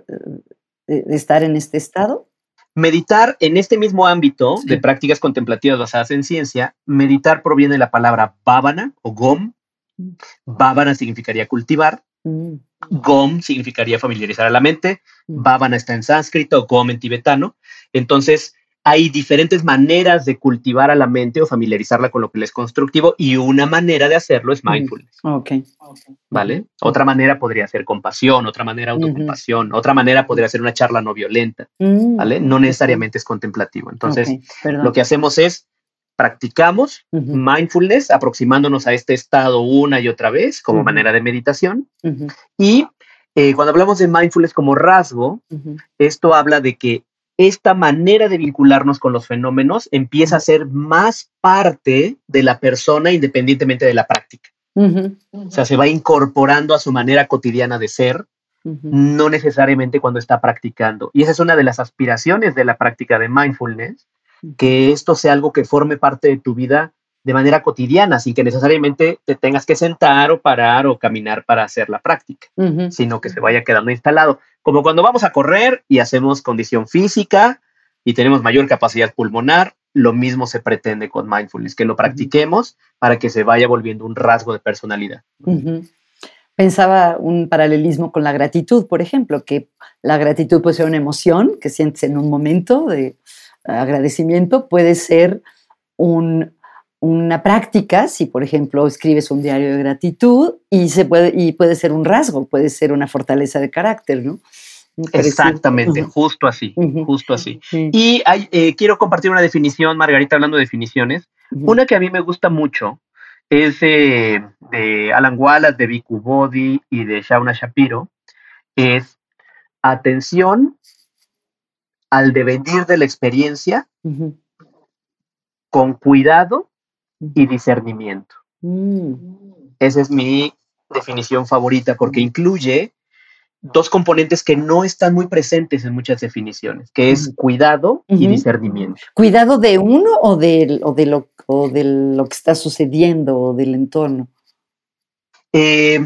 Speaker 1: de, de estar en este estado.
Speaker 2: Meditar en este mismo ámbito
Speaker 1: Sí.
Speaker 2: de prácticas contemplativas basadas en ciencia, meditar proviene de la palabra bhavana o gom. Bhavana significaría cultivar,
Speaker 1: Mm,
Speaker 2: gom significaría familiarizar a la mente,
Speaker 1: Mm.
Speaker 2: bhavana está en sánscrito, gom en tibetano. Entonces, hay diferentes maneras de cultivar a la mente o familiarizarla con lo que le es constructivo y una manera de hacerlo es
Speaker 1: Mm.
Speaker 2: mindfulness,
Speaker 1: Ok.
Speaker 2: ¿vale? Otra manera podría ser compasión, otra manera autocompasión, otra manera podría ser una charla no violenta,
Speaker 1: Mm,
Speaker 2: ¿vale? No necesariamente es contemplativo. Entonces, lo que hacemos es practicamos mindfulness aproximándonos a este estado una y otra vez como manera de meditación y eh, cuando hablamos de mindfulness como rasgo, esto habla de que esta manera de vincularnos con los fenómenos empieza a ser más parte de la persona independientemente de la práctica. O sea, se va incorporando a su manera cotidiana de ser, no necesariamente cuando está practicando. Y esa es una de las aspiraciones de la práctica de mindfulness, que esto sea algo que forme parte de tu vida de manera cotidiana, sin que necesariamente te tengas que sentar o parar o caminar para hacer la práctica, sino que se vaya quedando instalado. Como cuando vamos a correr y hacemos condición física y tenemos mayor capacidad pulmonar, lo mismo se pretende con mindfulness, que lo practiquemos para que se vaya volviendo un rasgo de personalidad.
Speaker 1: Pensaba un paralelismo con la gratitud, por ejemplo, que la gratitud puede ser una emoción que sientes en un momento de agradecimiento, puede ser un, una práctica, si por ejemplo escribes un diario de gratitud y, se puede, y puede ser un rasgo, puede ser una fortaleza de carácter, ¿no?
Speaker 2: Exactamente, justo así, justo así. Y eh, quiero compartir una definición, Margarita, hablando de definiciones. Una que a mí me gusta mucho es de Alan Wallace, de Viku Bodhi y de Shauna Shapiro. Es atención al devenir de la experiencia con cuidado y discernimiento. Mm. Esa es mi definición favorita porque incluye dos componentes que no están muy presentes en muchas definiciones, que es cuidado y discernimiento.
Speaker 1: ¿Cuidado de uno o de, o de, lo, de lo que está sucediendo o del entorno?
Speaker 2: Eh,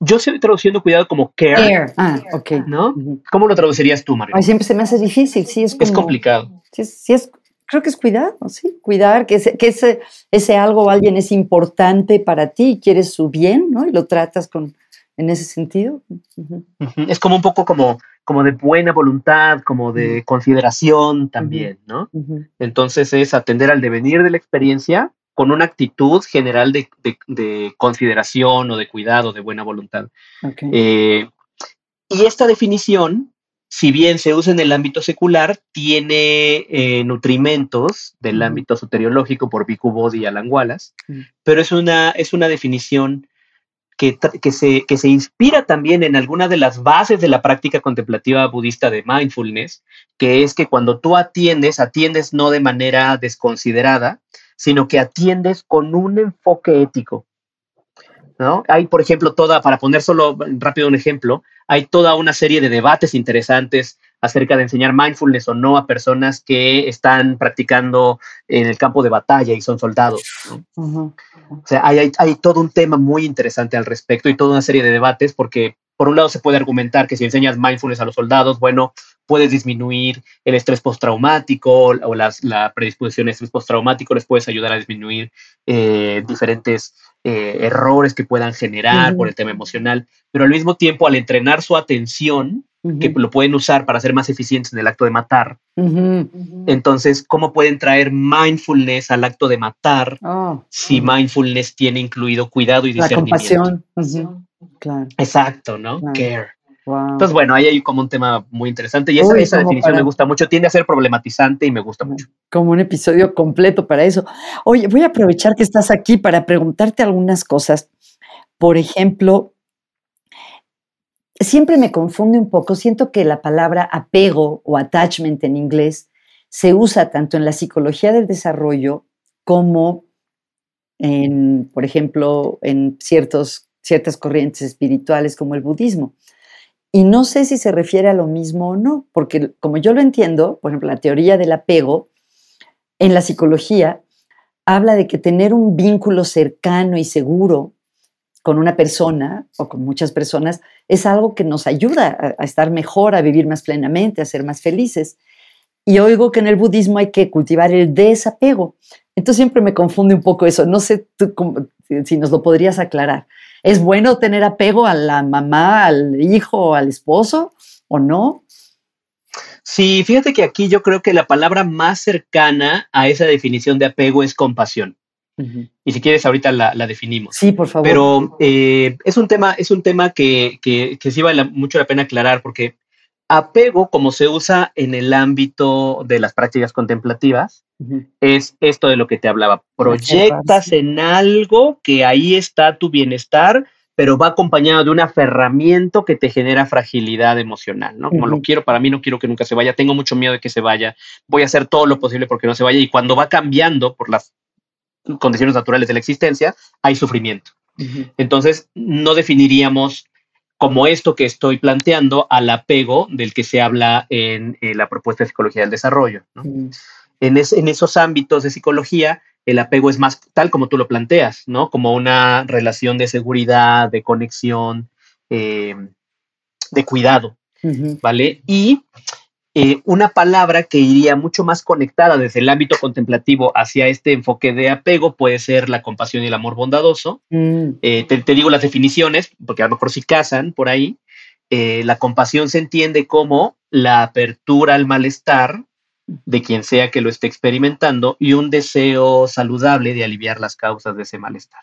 Speaker 2: yo estoy traduciendo cuidado como care.
Speaker 1: Care, ah, ok.
Speaker 2: ¿No? ¿Cómo lo traducirías tú, María?
Speaker 1: siempre se me hace difícil, sí, es
Speaker 2: Es complicado.
Speaker 1: Sí, sí es, creo que es cuidado, sí, cuidar, que, ese, que ese, ese algo o alguien es importante para ti, quieres su bien, ¿no? Y lo tratas con, en ese sentido.
Speaker 2: Es como un poco como, como de buena voluntad, como de consideración también, ¿no? Entonces es atender al devenir de la experiencia con una actitud general de, consideración o de cuidado, de buena voluntad. Eh, y esta definición si bien se usa en el ámbito secular, tiene eh, nutrimentos del ámbito soteriológico por Bhikkhu Bodhi y Alan Wallace, pero es una, es una definición que, que, se, que se inspira también en alguna de las bases de la práctica contemplativa budista de mindfulness, que es que cuando tú atiendes, atiendes no de manera desconsiderada, sino que atiendes con un enfoque ético. ¿No? Hay, por ejemplo, toda, para poner solo rápido un ejemplo, hay toda una serie de debates interesantes acerca de enseñar mindfulness o no a personas que están practicando en el campo de batalla y son soldados. O sea, hay, hay, todo un tema muy interesante al respecto y toda una serie de debates porque por un lado se puede argumentar que si enseñas mindfulness a los soldados, bueno, puedes disminuir el estrés postraumático o las, la predisposición a estrés postraumático, les puedes ayudar a disminuir eh, diferentes eh, errores que puedan generar por el tema emocional, pero al mismo tiempo al entrenar su atención, que lo pueden usar para ser más eficientes en el acto de matar. Entonces, ¿cómo pueden traer mindfulness al acto de matar oh, si mindfulness tiene incluido cuidado y discernimiento?
Speaker 1: La compasión. Claro.
Speaker 2: Exacto, ¿no? Care. Entonces, bueno, ahí hay como un tema muy interesante y esa, definición me gusta mucho, tiende a ser problematizante y me gusta mucho.
Speaker 1: Como un episodio completo para eso. Oye, voy a aprovechar que estás aquí para preguntarte algunas cosas. Por ejemplo, siempre me confunde un poco, siento que la palabra apego o attachment en inglés se usa tanto en la psicología del desarrollo como en, por ejemplo, en ciertos, ciertas corrientes espirituales como el budismo. Y no sé si se refiere a lo mismo o no, porque como yo lo entiendo, por ejemplo, la teoría del apego en la psicología habla de que tener un vínculo cercano y seguro con una persona o con muchas personas es algo que nos ayuda a, estar mejor, a vivir más plenamente, a ser más felices. Y oigo que en el budismo hay que cultivar el desapego. Entonces siempre me confunde un poco eso. No sé si nos lo podrías aclarar. ¿Es bueno tener apego a la mamá, al hijo, al esposo o no?
Speaker 2: Sí, fíjate que aquí yo creo que la palabra más cercana a esa definición de apego es compasión. Y si quieres, ahorita la, definimos.
Speaker 1: Sí, por favor.
Speaker 2: Pero eh, es un tema, es un tema que, que, sí vale mucho la pena aclarar, porque apego, como se usa en el ámbito de las prácticas contemplativas, es esto de lo que te hablaba. Proyectas en algo que ahí está tu bienestar, pero va acompañado de un aferramiento que te genera fragilidad emocional, ¿no? Como lo quiero para mí, no quiero que nunca se vaya, tengo mucho miedo de que se vaya, voy a hacer todo lo posible porque no se vaya y cuando va cambiando por las condiciones naturales de la existencia, hay sufrimiento. Entonces, no definiríamos como esto que estoy planteando al apego del que se habla en, la propuesta de psicología del desarrollo. ¿no? En, en esos ámbitos de psicología, el apego es más tal como tú lo planteas, ¿no? Como una relación de seguridad, de conexión, eh, de cuidado, ¿vale? Y eh, una palabra que iría mucho más conectada desde el ámbito contemplativo hacia este enfoque de apego puede ser la compasión y el amor bondadoso. Mm. Eh, te, digo las definiciones, porque a lo mejor si casan por ahí. Eh, la compasión se entiende como la apertura al malestar de quien sea que lo esté experimentando y un deseo saludable de aliviar las causas de ese malestar.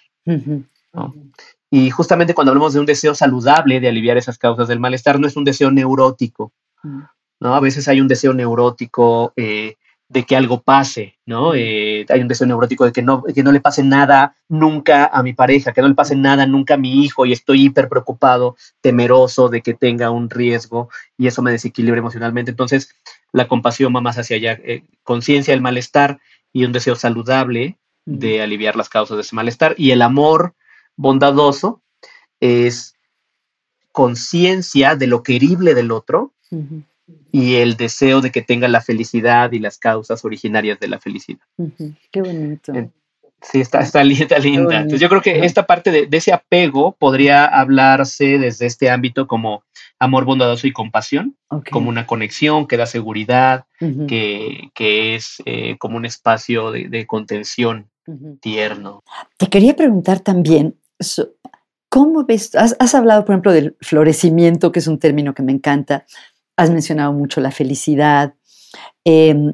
Speaker 2: Y justamente cuando hablamos de un deseo saludable de aliviar esas causas del malestar, no es un deseo neurótico, mm. ¿no? A veces hay un deseo neurótico eh, de que algo pase, ¿no? Eh, hay un deseo neurótico de que no, que no le pase nada nunca a mi pareja, que no le pase nada nunca a mi hijo y estoy hiper preocupado, temeroso de que tenga un riesgo y eso me desequilibra emocionalmente. Entonces, la compasión va más hacia allá, eh, conciencia del malestar y un deseo saludable de aliviar las causas de ese malestar. Y el amor bondadoso es conciencia de lo querible del otro y el deseo de que tenga la felicidad y las causas originarias de la felicidad.
Speaker 1: Qué bonito.
Speaker 2: Sí, está, está linda, linda. Entonces yo creo que esta parte de, ese apego podría hablarse desde este ámbito como amor bondadoso y compasión, como una conexión que da seguridad, que, es eh, como un espacio de, contención tierno.
Speaker 1: Te quería preguntar también, ¿cómo ves? Has, has hablado, por ejemplo, del florecimiento, que es un término que me encanta has mencionado mucho la felicidad. Em,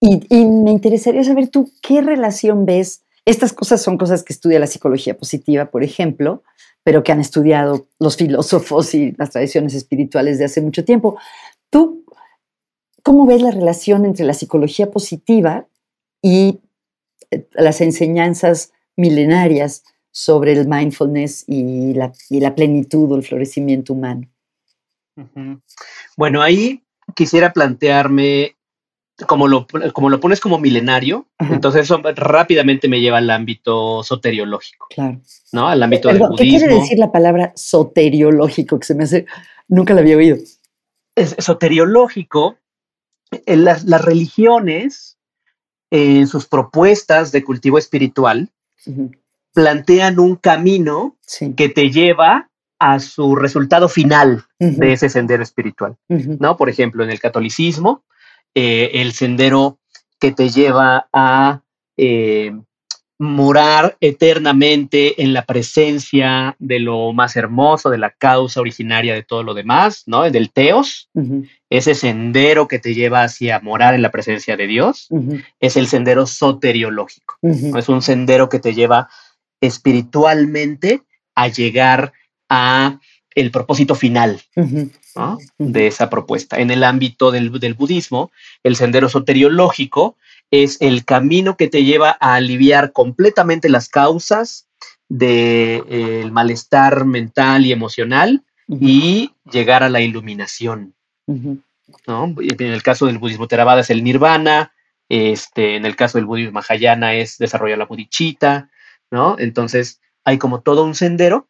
Speaker 1: y, me interesaría saber tú qué relación ves. Estas cosas son cosas que estudia la psicología positiva, por ejemplo, pero que han estudiado los filósofos y las tradiciones espirituales de hace mucho tiempo. ¿Tú cómo ves la relación entre la psicología positiva y eh, las enseñanzas milenarias sobre el mindfulness y la, y la plenitud o el florecimiento humano?
Speaker 2: Bueno, ahí quisiera plantearme, como lo, como lo pones como milenario, entonces eso rápidamente me lleva al ámbito soteriológico.
Speaker 1: Claro.
Speaker 2: ¿No? Al ámbito del budismo. ¿Qué
Speaker 1: quiere decir la palabra soteriológico? Que se me hace, nunca la había oído.
Speaker 2: Es, soteriológico, en las, religiones, en sus propuestas de cultivo espiritual, plantean un camino que te lleva a su resultado final de ese sendero espiritual, ¿no? Por ejemplo, en el catolicismo, eh, el sendero que te lleva a eh, morar eternamente en la presencia de lo más hermoso, de la causa originaria de todo lo demás, ¿no? Del teos, ese sendero que te lleva hacia morar en la presencia de Dios, es el sendero soteriológico, es un sendero que te lleva espiritualmente a llegar a el propósito final de esa propuesta. En el ámbito del, budismo, el sendero soteriológico es el camino que te lleva a aliviar completamente las causas del de, eh, malestar mental y emocional y llegar a la iluminación. En el caso del budismo Theravada es el nirvana, este, en el caso del budismo Mahayana es desarrollar la bodhicitta, ¿no? Entonces hay como todo un sendero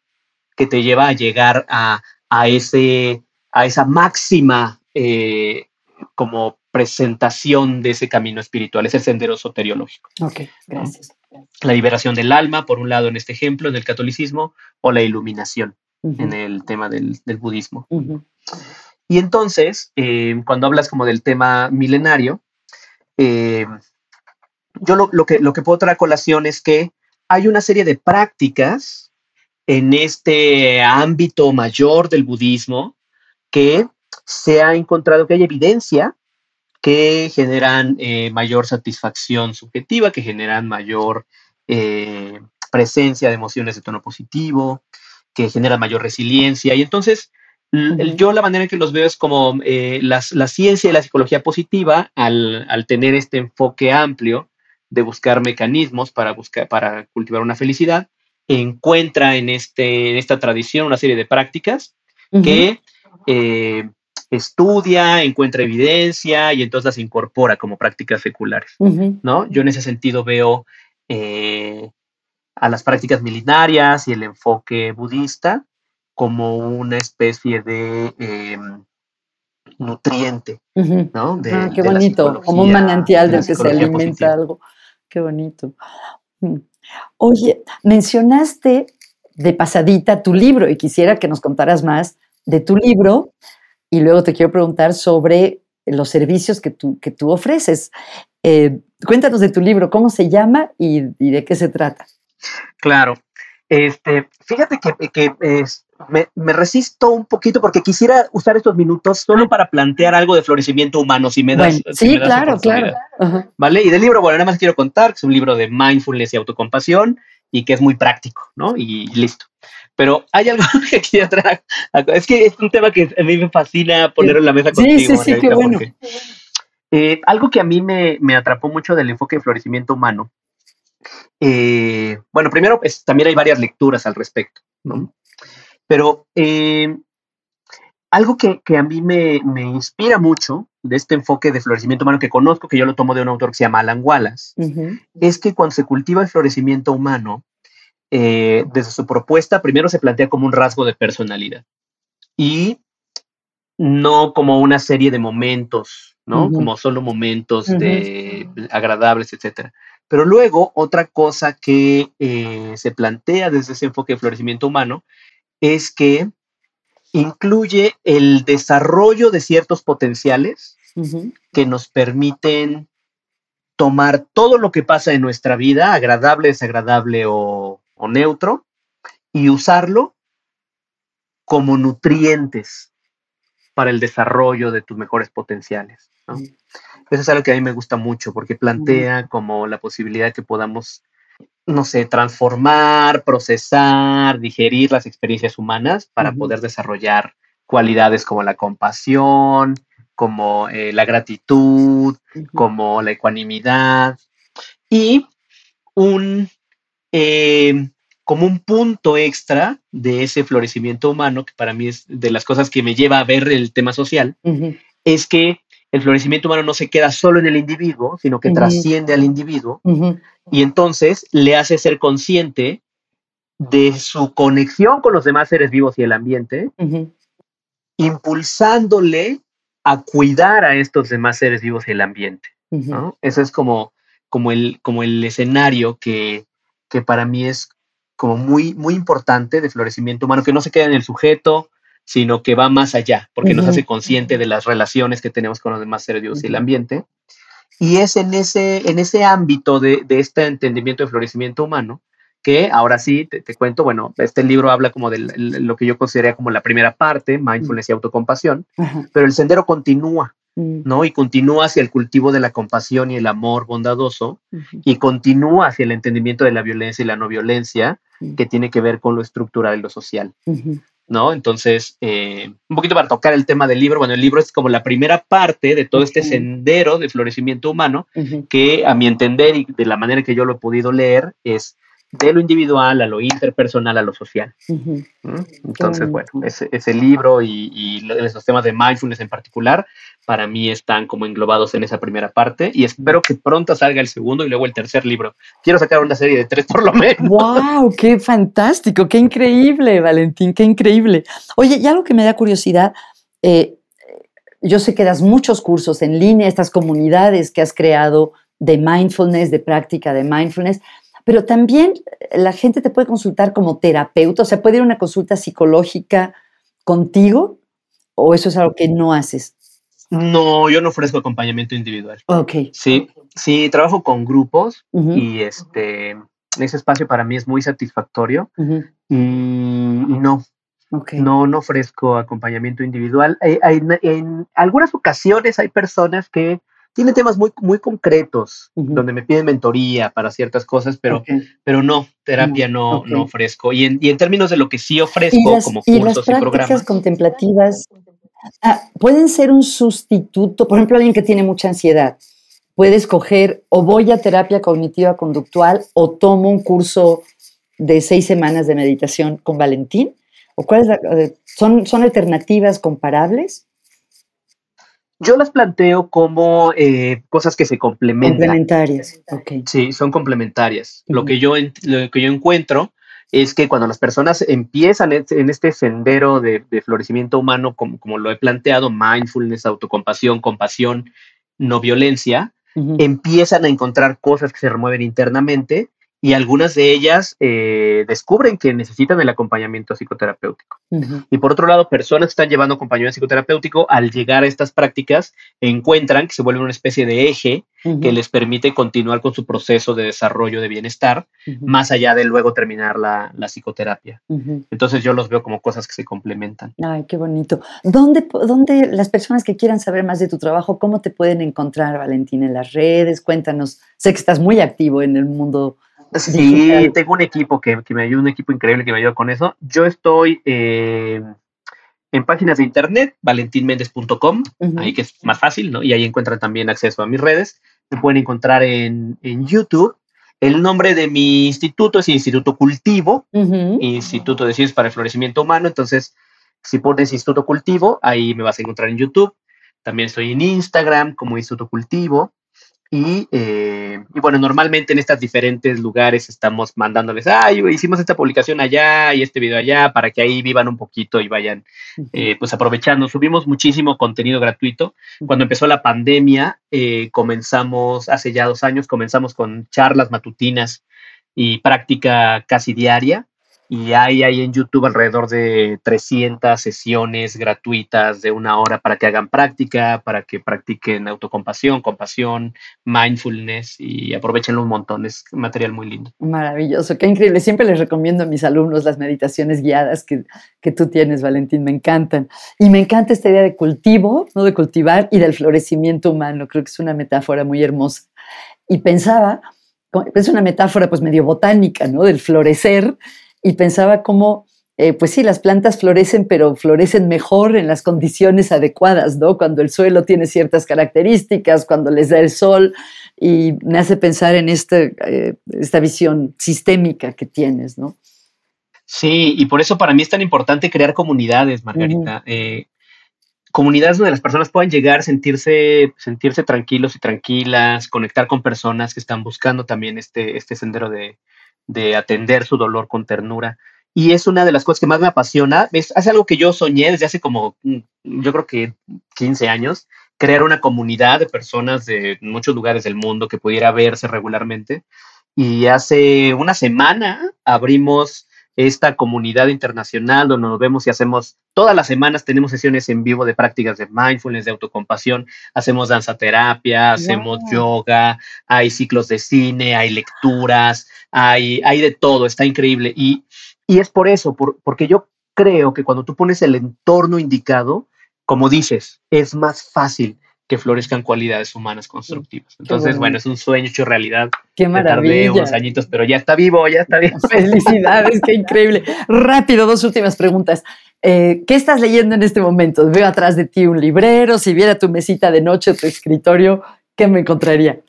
Speaker 2: que te lleva a llegar a, ese, a esa máxima eh, como presentación de ese camino espiritual, es el sendero soteriológico.
Speaker 1: Ok, gracias.
Speaker 2: La liberación del alma, por un lado, en este ejemplo, en el catolicismo, o la iluminación en el tema del, budismo. Y entonces, eh, cuando hablas como del tema milenario, eh, yo lo, lo, que, lo que puedo traer a colación es que hay una serie de prácticas en este ámbito mayor del budismo que se ha encontrado que hay evidencia que generan eh, mayor satisfacción subjetiva, que generan mayor eh, presencia de emociones de tono positivo, que generan mayor resiliencia. Y entonces, yo la manera en que los veo es como eh, la ciencia y la psicología positiva, al, al, tener este enfoque amplio de buscar mecanismos para, buscar, para cultivar una felicidad, encuentra en, este, en esta tradición una serie de prácticas que eh, estudia, encuentra evidencia y entonces las incorpora como prácticas seculares, ¿no? Yo en ese sentido veo eh, a las prácticas milenarias y el enfoque budista como una especie de em, nutriente, ¿no?
Speaker 1: ah, qué bonito, como un manantial del que se alimenta algo. Qué bonito. Mm. Oye, mencionaste de pasadita tu libro y quisiera que nos contaras más de tu libro y luego te quiero preguntar sobre los servicios que tú, que tú ofreces. Eh, cuéntanos de tu libro, cómo se llama y, de qué se trata.
Speaker 2: Claro. Este, fíjate que, me, resisto un poquito porque quisiera usar estos minutos solo para plantear algo de florecimiento humano, si me das.
Speaker 1: sí, claro, claro.
Speaker 2: ¿Vale? Y del libro, bueno, nada más quiero contar que es un libro de mindfulness y autocompasión y que es muy práctico, ¿no? Y listo. Pero hay algo que quería traer. Es que es un tema que a mí me fascina ponerlo en la mesa contigo.
Speaker 1: Sí, sí, sí, qué bueno.
Speaker 2: Eh, algo que a mí me, me, atrapó mucho del enfoque de florecimiento humano. Eh, bueno, primero, pues, también hay varias lecturas al respecto, ¿no? Pero eh, algo que, que, a mí me, me, inspira mucho de este enfoque de florecimiento humano que conozco, que yo lo tomo de un autor que se llama Alan Wallace, es que cuando se cultiva el florecimiento humano, desde su propuesta, primero se plantea como un rasgo de personalidad y no como una serie de momentos ¿no? Como solo momentos de agradables, etcétera. Pero luego, otra cosa que eh, se plantea desde ese enfoque de florecimiento humano es que incluye el desarrollo de ciertos potenciales que nos permiten tomar todo lo que pasa en nuestra vida, agradable, desagradable o, o neutro, y usarlo como nutrientes para el desarrollo de tus mejores potenciales. Eso es algo que a mí me gusta mucho porque plantea como la posibilidad que podamos, no sé, transformar, procesar, digerir las experiencias humanas para poder desarrollar cualidades como la compasión, como eh, la gratitud, como la ecuanimidad. Y un eh, como un punto extra de ese florecimiento humano, que para mí es de las cosas que me lleva a ver el tema social, es que el florecimiento humano no se queda solo en el individuo, sino que trasciende al individuo. Y entonces le hace ser consciente de su conexión con los demás seres vivos y el ambiente, impulsándole a cuidar a estos demás seres vivos y el ambiente. Eso es como, como, el, como el escenario que, que para mí es como muy, muy importante de florecimiento humano, que no se queda en el sujeto, sino que va más allá, porque nos hace consciente de las relaciones que tenemos con los demás seres vivos y el ambiente. Y es en ese, en ese ámbito de, de este entendimiento de florecimiento humano que ahora sí te, cuento, bueno, este libro habla como de lo que yo consideraría como la primera parte, mindfulness y autocompasión, pero el sendero continúa, mm. ¿no? Y continúa hacia el cultivo de la compasión y el amor bondadoso, y continúa hacia el entendimiento de la violencia y la no violencia, que tiene que ver con lo estructural y lo social. ¿No? Entonces, eh, un poquito para tocar el tema del libro, bueno, el libro es como la primera parte de todo este sendero de florecimiento humano, que a mi entender y de la manera que yo lo he podido leer es de lo individual a lo interpersonal a lo social. Entonces, bueno, ese, libro y, y, esos temas de mindfulness en particular, para mí están como englobados en esa primera parte y espero que pronto salga el segundo y luego el tercer libro. Quiero sacar una serie de tres por lo menos.
Speaker 1: ¡Wow! ¡Qué fantástico! ¡Qué increíble, Valentín! ¡Qué increíble! Oye, y algo que me da curiosidad, eh, yo sé que das muchos cursos en línea, estas comunidades que has creado de mindfulness, de práctica de mindfulness pero también la gente te puede consultar como terapeuta, o sea, puede ir a una consulta psicológica contigo, o eso es algo que no haces.
Speaker 2: No, yo no ofrezco acompañamiento individual.
Speaker 1: Ok.
Speaker 2: Sí, sí, trabajo con grupos y este, ese espacio para mí es muy satisfactorio y, no, No, no ofrezco acompañamiento individual. en algunas ocasiones hay personas que tiene temas muy, muy concretos, donde me piden mentoría para ciertas cosas, pero, pero no, terapia mm, no, no ofrezco. Y en, y en, términos de lo que sí ofrezco como cursos y, las
Speaker 1: y
Speaker 2: programas.
Speaker 1: contemplativas ah, pueden ser un sustituto, por ejemplo, alguien que tiene mucha ansiedad. Puede escoger o voy a terapia cognitiva conductual o tomo un curso de seis semanas de meditación con Valentín. ¿O cuál eh, son, ¿Son alternativas comparables?
Speaker 2: Yo las planteo como eh, cosas que se complementan.
Speaker 1: Complementarias, ok.
Speaker 2: Sí, son complementarias. Lo, que yo, lo que yo encuentro es que cuando las personas empiezan en este sendero de, florecimiento humano, como, como, lo he planteado, mindfulness, autocompasión, compasión, no violencia, empiezan a encontrar cosas que se remueven internamente y algunas de ellas eh, descubren que necesitan el acompañamiento psicoterapéutico. Y por otro lado, personas que están llevando acompañamiento psicoterapéutico, al llegar a estas prácticas, encuentran que se vuelve una especie de eje que les permite continuar con su proceso de desarrollo de bienestar, más allá de luego terminar la, psicoterapia. Entonces yo los veo como cosas que se complementan.
Speaker 1: Ay, qué bonito. ¿Dónde, ¿Dónde las personas que quieran saber más de tu trabajo, cómo te pueden encontrar, Valentín, en las redes? Cuéntanos. Sé que estás muy activo en el mundo
Speaker 2: Sí, tengo un equipo que, me ayuda, un equipo increíble que me ayuda con eso. Yo estoy eh, en páginas de internet, valentinmendez.com, ahí que es más fácil, ¿no? Y ahí encuentran también acceso a mis redes. Se pueden encontrar en, YouTube. El nombre de mi instituto es Instituto Cultivo, Instituto de Ciencias para el Florecimiento Humano. Entonces, si pones Instituto Cultivo, ahí me vas a encontrar en YouTube. También estoy en Instagram como Instituto Cultivo. Eh, y, bueno, normalmente en estos diferentes lugares estamos mandándoles, ay, hicimos esta publicación allá y este video allá para que ahí vivan un poquito y vayan eh, pues aprovechando. Subimos muchísimo contenido gratuito. Cuando empezó la pandemia, eh, comenzamos, hace ya dos años, comenzamos con charlas matutinas y práctica casi diaria y hay ahí en YouTube alrededor de 300 sesiones gratuitas de una hora para que hagan práctica, para que practiquen autocompasión, compasión, mindfulness y aprovechenlo un montón. Es material muy lindo.
Speaker 1: Maravilloso, qué increíble. Siempre les recomiendo a mis alumnos las meditaciones guiadas que, que tú tienes, Valentín, me encantan. Y me encanta esta idea de cultivo, ¿no? de cultivar y del florecimiento humano. Creo que es una metáfora muy hermosa. Y pensaba, es una metáfora pues medio botánica, ¿no? Del florecer y pensaba cómo, eh, pues sí, las plantas florecen, pero florecen mejor en las condiciones adecuadas, ¿no? Cuando el suelo tiene ciertas características, cuando les da el sol, y me hace pensar en este, eh, esta visión sistémica que tienes, ¿no?
Speaker 2: Sí, y por eso para mí es tan importante crear comunidades, Margarita. Eh, comunidades donde las personas puedan llegar, sentirse, sentirse tranquilos y tranquilas, conectar con personas que están buscando también este, este sendero de, de atender su dolor con ternura. Y es una de las cosas que más me apasiona. Es, algo que yo soñé desde hace como, mm, yo creo que 15 años, crear una comunidad de personas de muchos lugares del mundo que pudiera verse regularmente. Y hace una semana abrimos esta comunidad internacional donde nos vemos y hacemos, todas las semanas tenemos sesiones en vivo de prácticas de mindfulness, de autocompasión, hacemos danza terapia, hacemos yoga, hay ciclos de cine, hay lecturas, hay, hay de todo, está increíble. Y, y es por eso, porque yo creo que cuando tú pones el entorno indicado, como dices, es más fácil que florezcan cualidades humanas constructivas. Entonces, bueno. es un sueño hecho realidad.
Speaker 1: Qué maravilla.
Speaker 2: unos añitos, pero ya está vivo, ya está vivo.
Speaker 1: Felicidades, qué increíble. Rápido, dos últimas preguntas. Eh, ¿Qué estás leyendo en este momento? Veo atrás de ti un librero, si viera tu mesita de noche, tu escritorio, ¿qué me encontraría?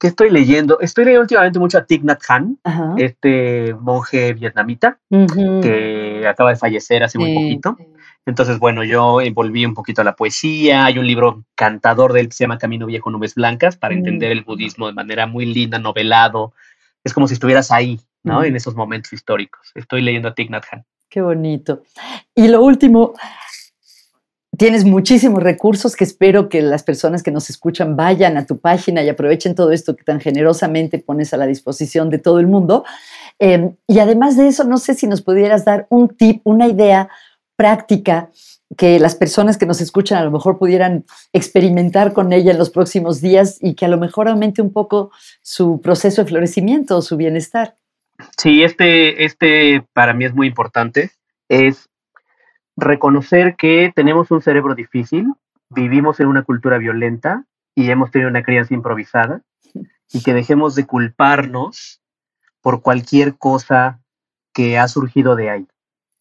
Speaker 2: ¿Qué estoy leyendo? Estoy leyendo últimamente mucho a Thich Nhat Hanh, este monje vietnamita que acaba de fallecer hace muy poquito. Entonces, bueno, yo volví un poquito a la poesía. Hay un libro cantador de él que se llama Camino Viejo, Nubes Blancas, para mm. entender el budismo de manera muy linda, novelado. Es como si estuvieras ahí, ¿no? Mm. En esos momentos históricos. Estoy leyendo a Thich Nhat Hanh.
Speaker 1: Qué bonito. Y lo último, tienes muchísimos recursos que espero que las personas que nos escuchan vayan a tu página y aprovechen todo esto que tan generosamente pones a la disposición de todo el mundo. Em, y además de eso, no sé si nos pudieras dar un tip, una idea práctica que las personas que nos escuchan a lo mejor pudieran experimentar con ella en los próximos días y que a lo mejor aumente un poco su proceso de florecimiento o su bienestar.
Speaker 2: Sí, este, este para mí es muy importante, es reconocer que tenemos un cerebro difícil, vivimos en una cultura violenta y hemos tenido una crianza improvisada y que dejemos de culparnos por cualquier cosa que ha surgido de ahí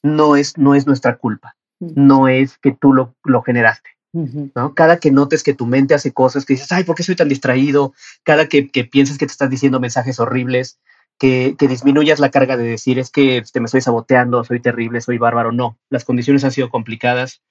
Speaker 2: no es, no es nuestra culpa, no es que tú lo, lo generaste. ¿no? Cada que notes que tu mente hace cosas que dices, ay, ¿por qué soy tan distraído? Cada que, que piensas que te estás diciendo mensajes horribles, que, que, disminuyas la carga de decir, es que te este, me estoy saboteando, soy terrible, soy bárbaro. No, las condiciones han sido complicadas.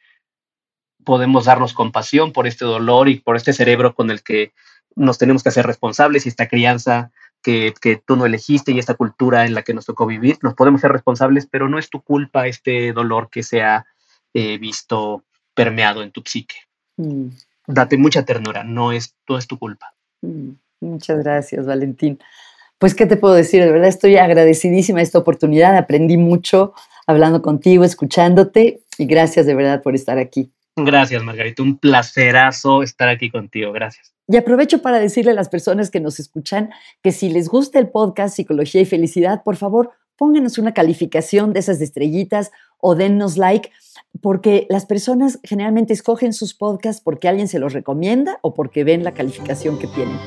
Speaker 2: Podemos darnos compasión por este dolor y por este cerebro con el que nos tenemos que hacer responsables y esta crianza que, que, tú no elegiste y esta cultura en la que nos tocó vivir. Nos podemos ser responsables, pero no es tu culpa este dolor que se ha eh, visto permeado en tu psique. Mm. Date mucha ternura, no es, todo es tu culpa.
Speaker 1: Mm. Muchas gracias, Valentín. Pues, ¿qué te puedo decir? De verdad estoy agradecidísima de esta oportunidad. Aprendí mucho hablando contigo, escuchándote y gracias de verdad por estar aquí.
Speaker 2: Gracias, Margarita. Un placerazo estar aquí contigo. Gracias.
Speaker 1: Y aprovecho para decirle a las personas que nos escuchan que si les gusta el podcast Psicología y Felicidad, por favor, pónganos una calificación de esas estrellitas o dennos like, porque las personas generalmente escogen sus podcasts porque alguien se los recomienda o porque ven la calificación que tienen.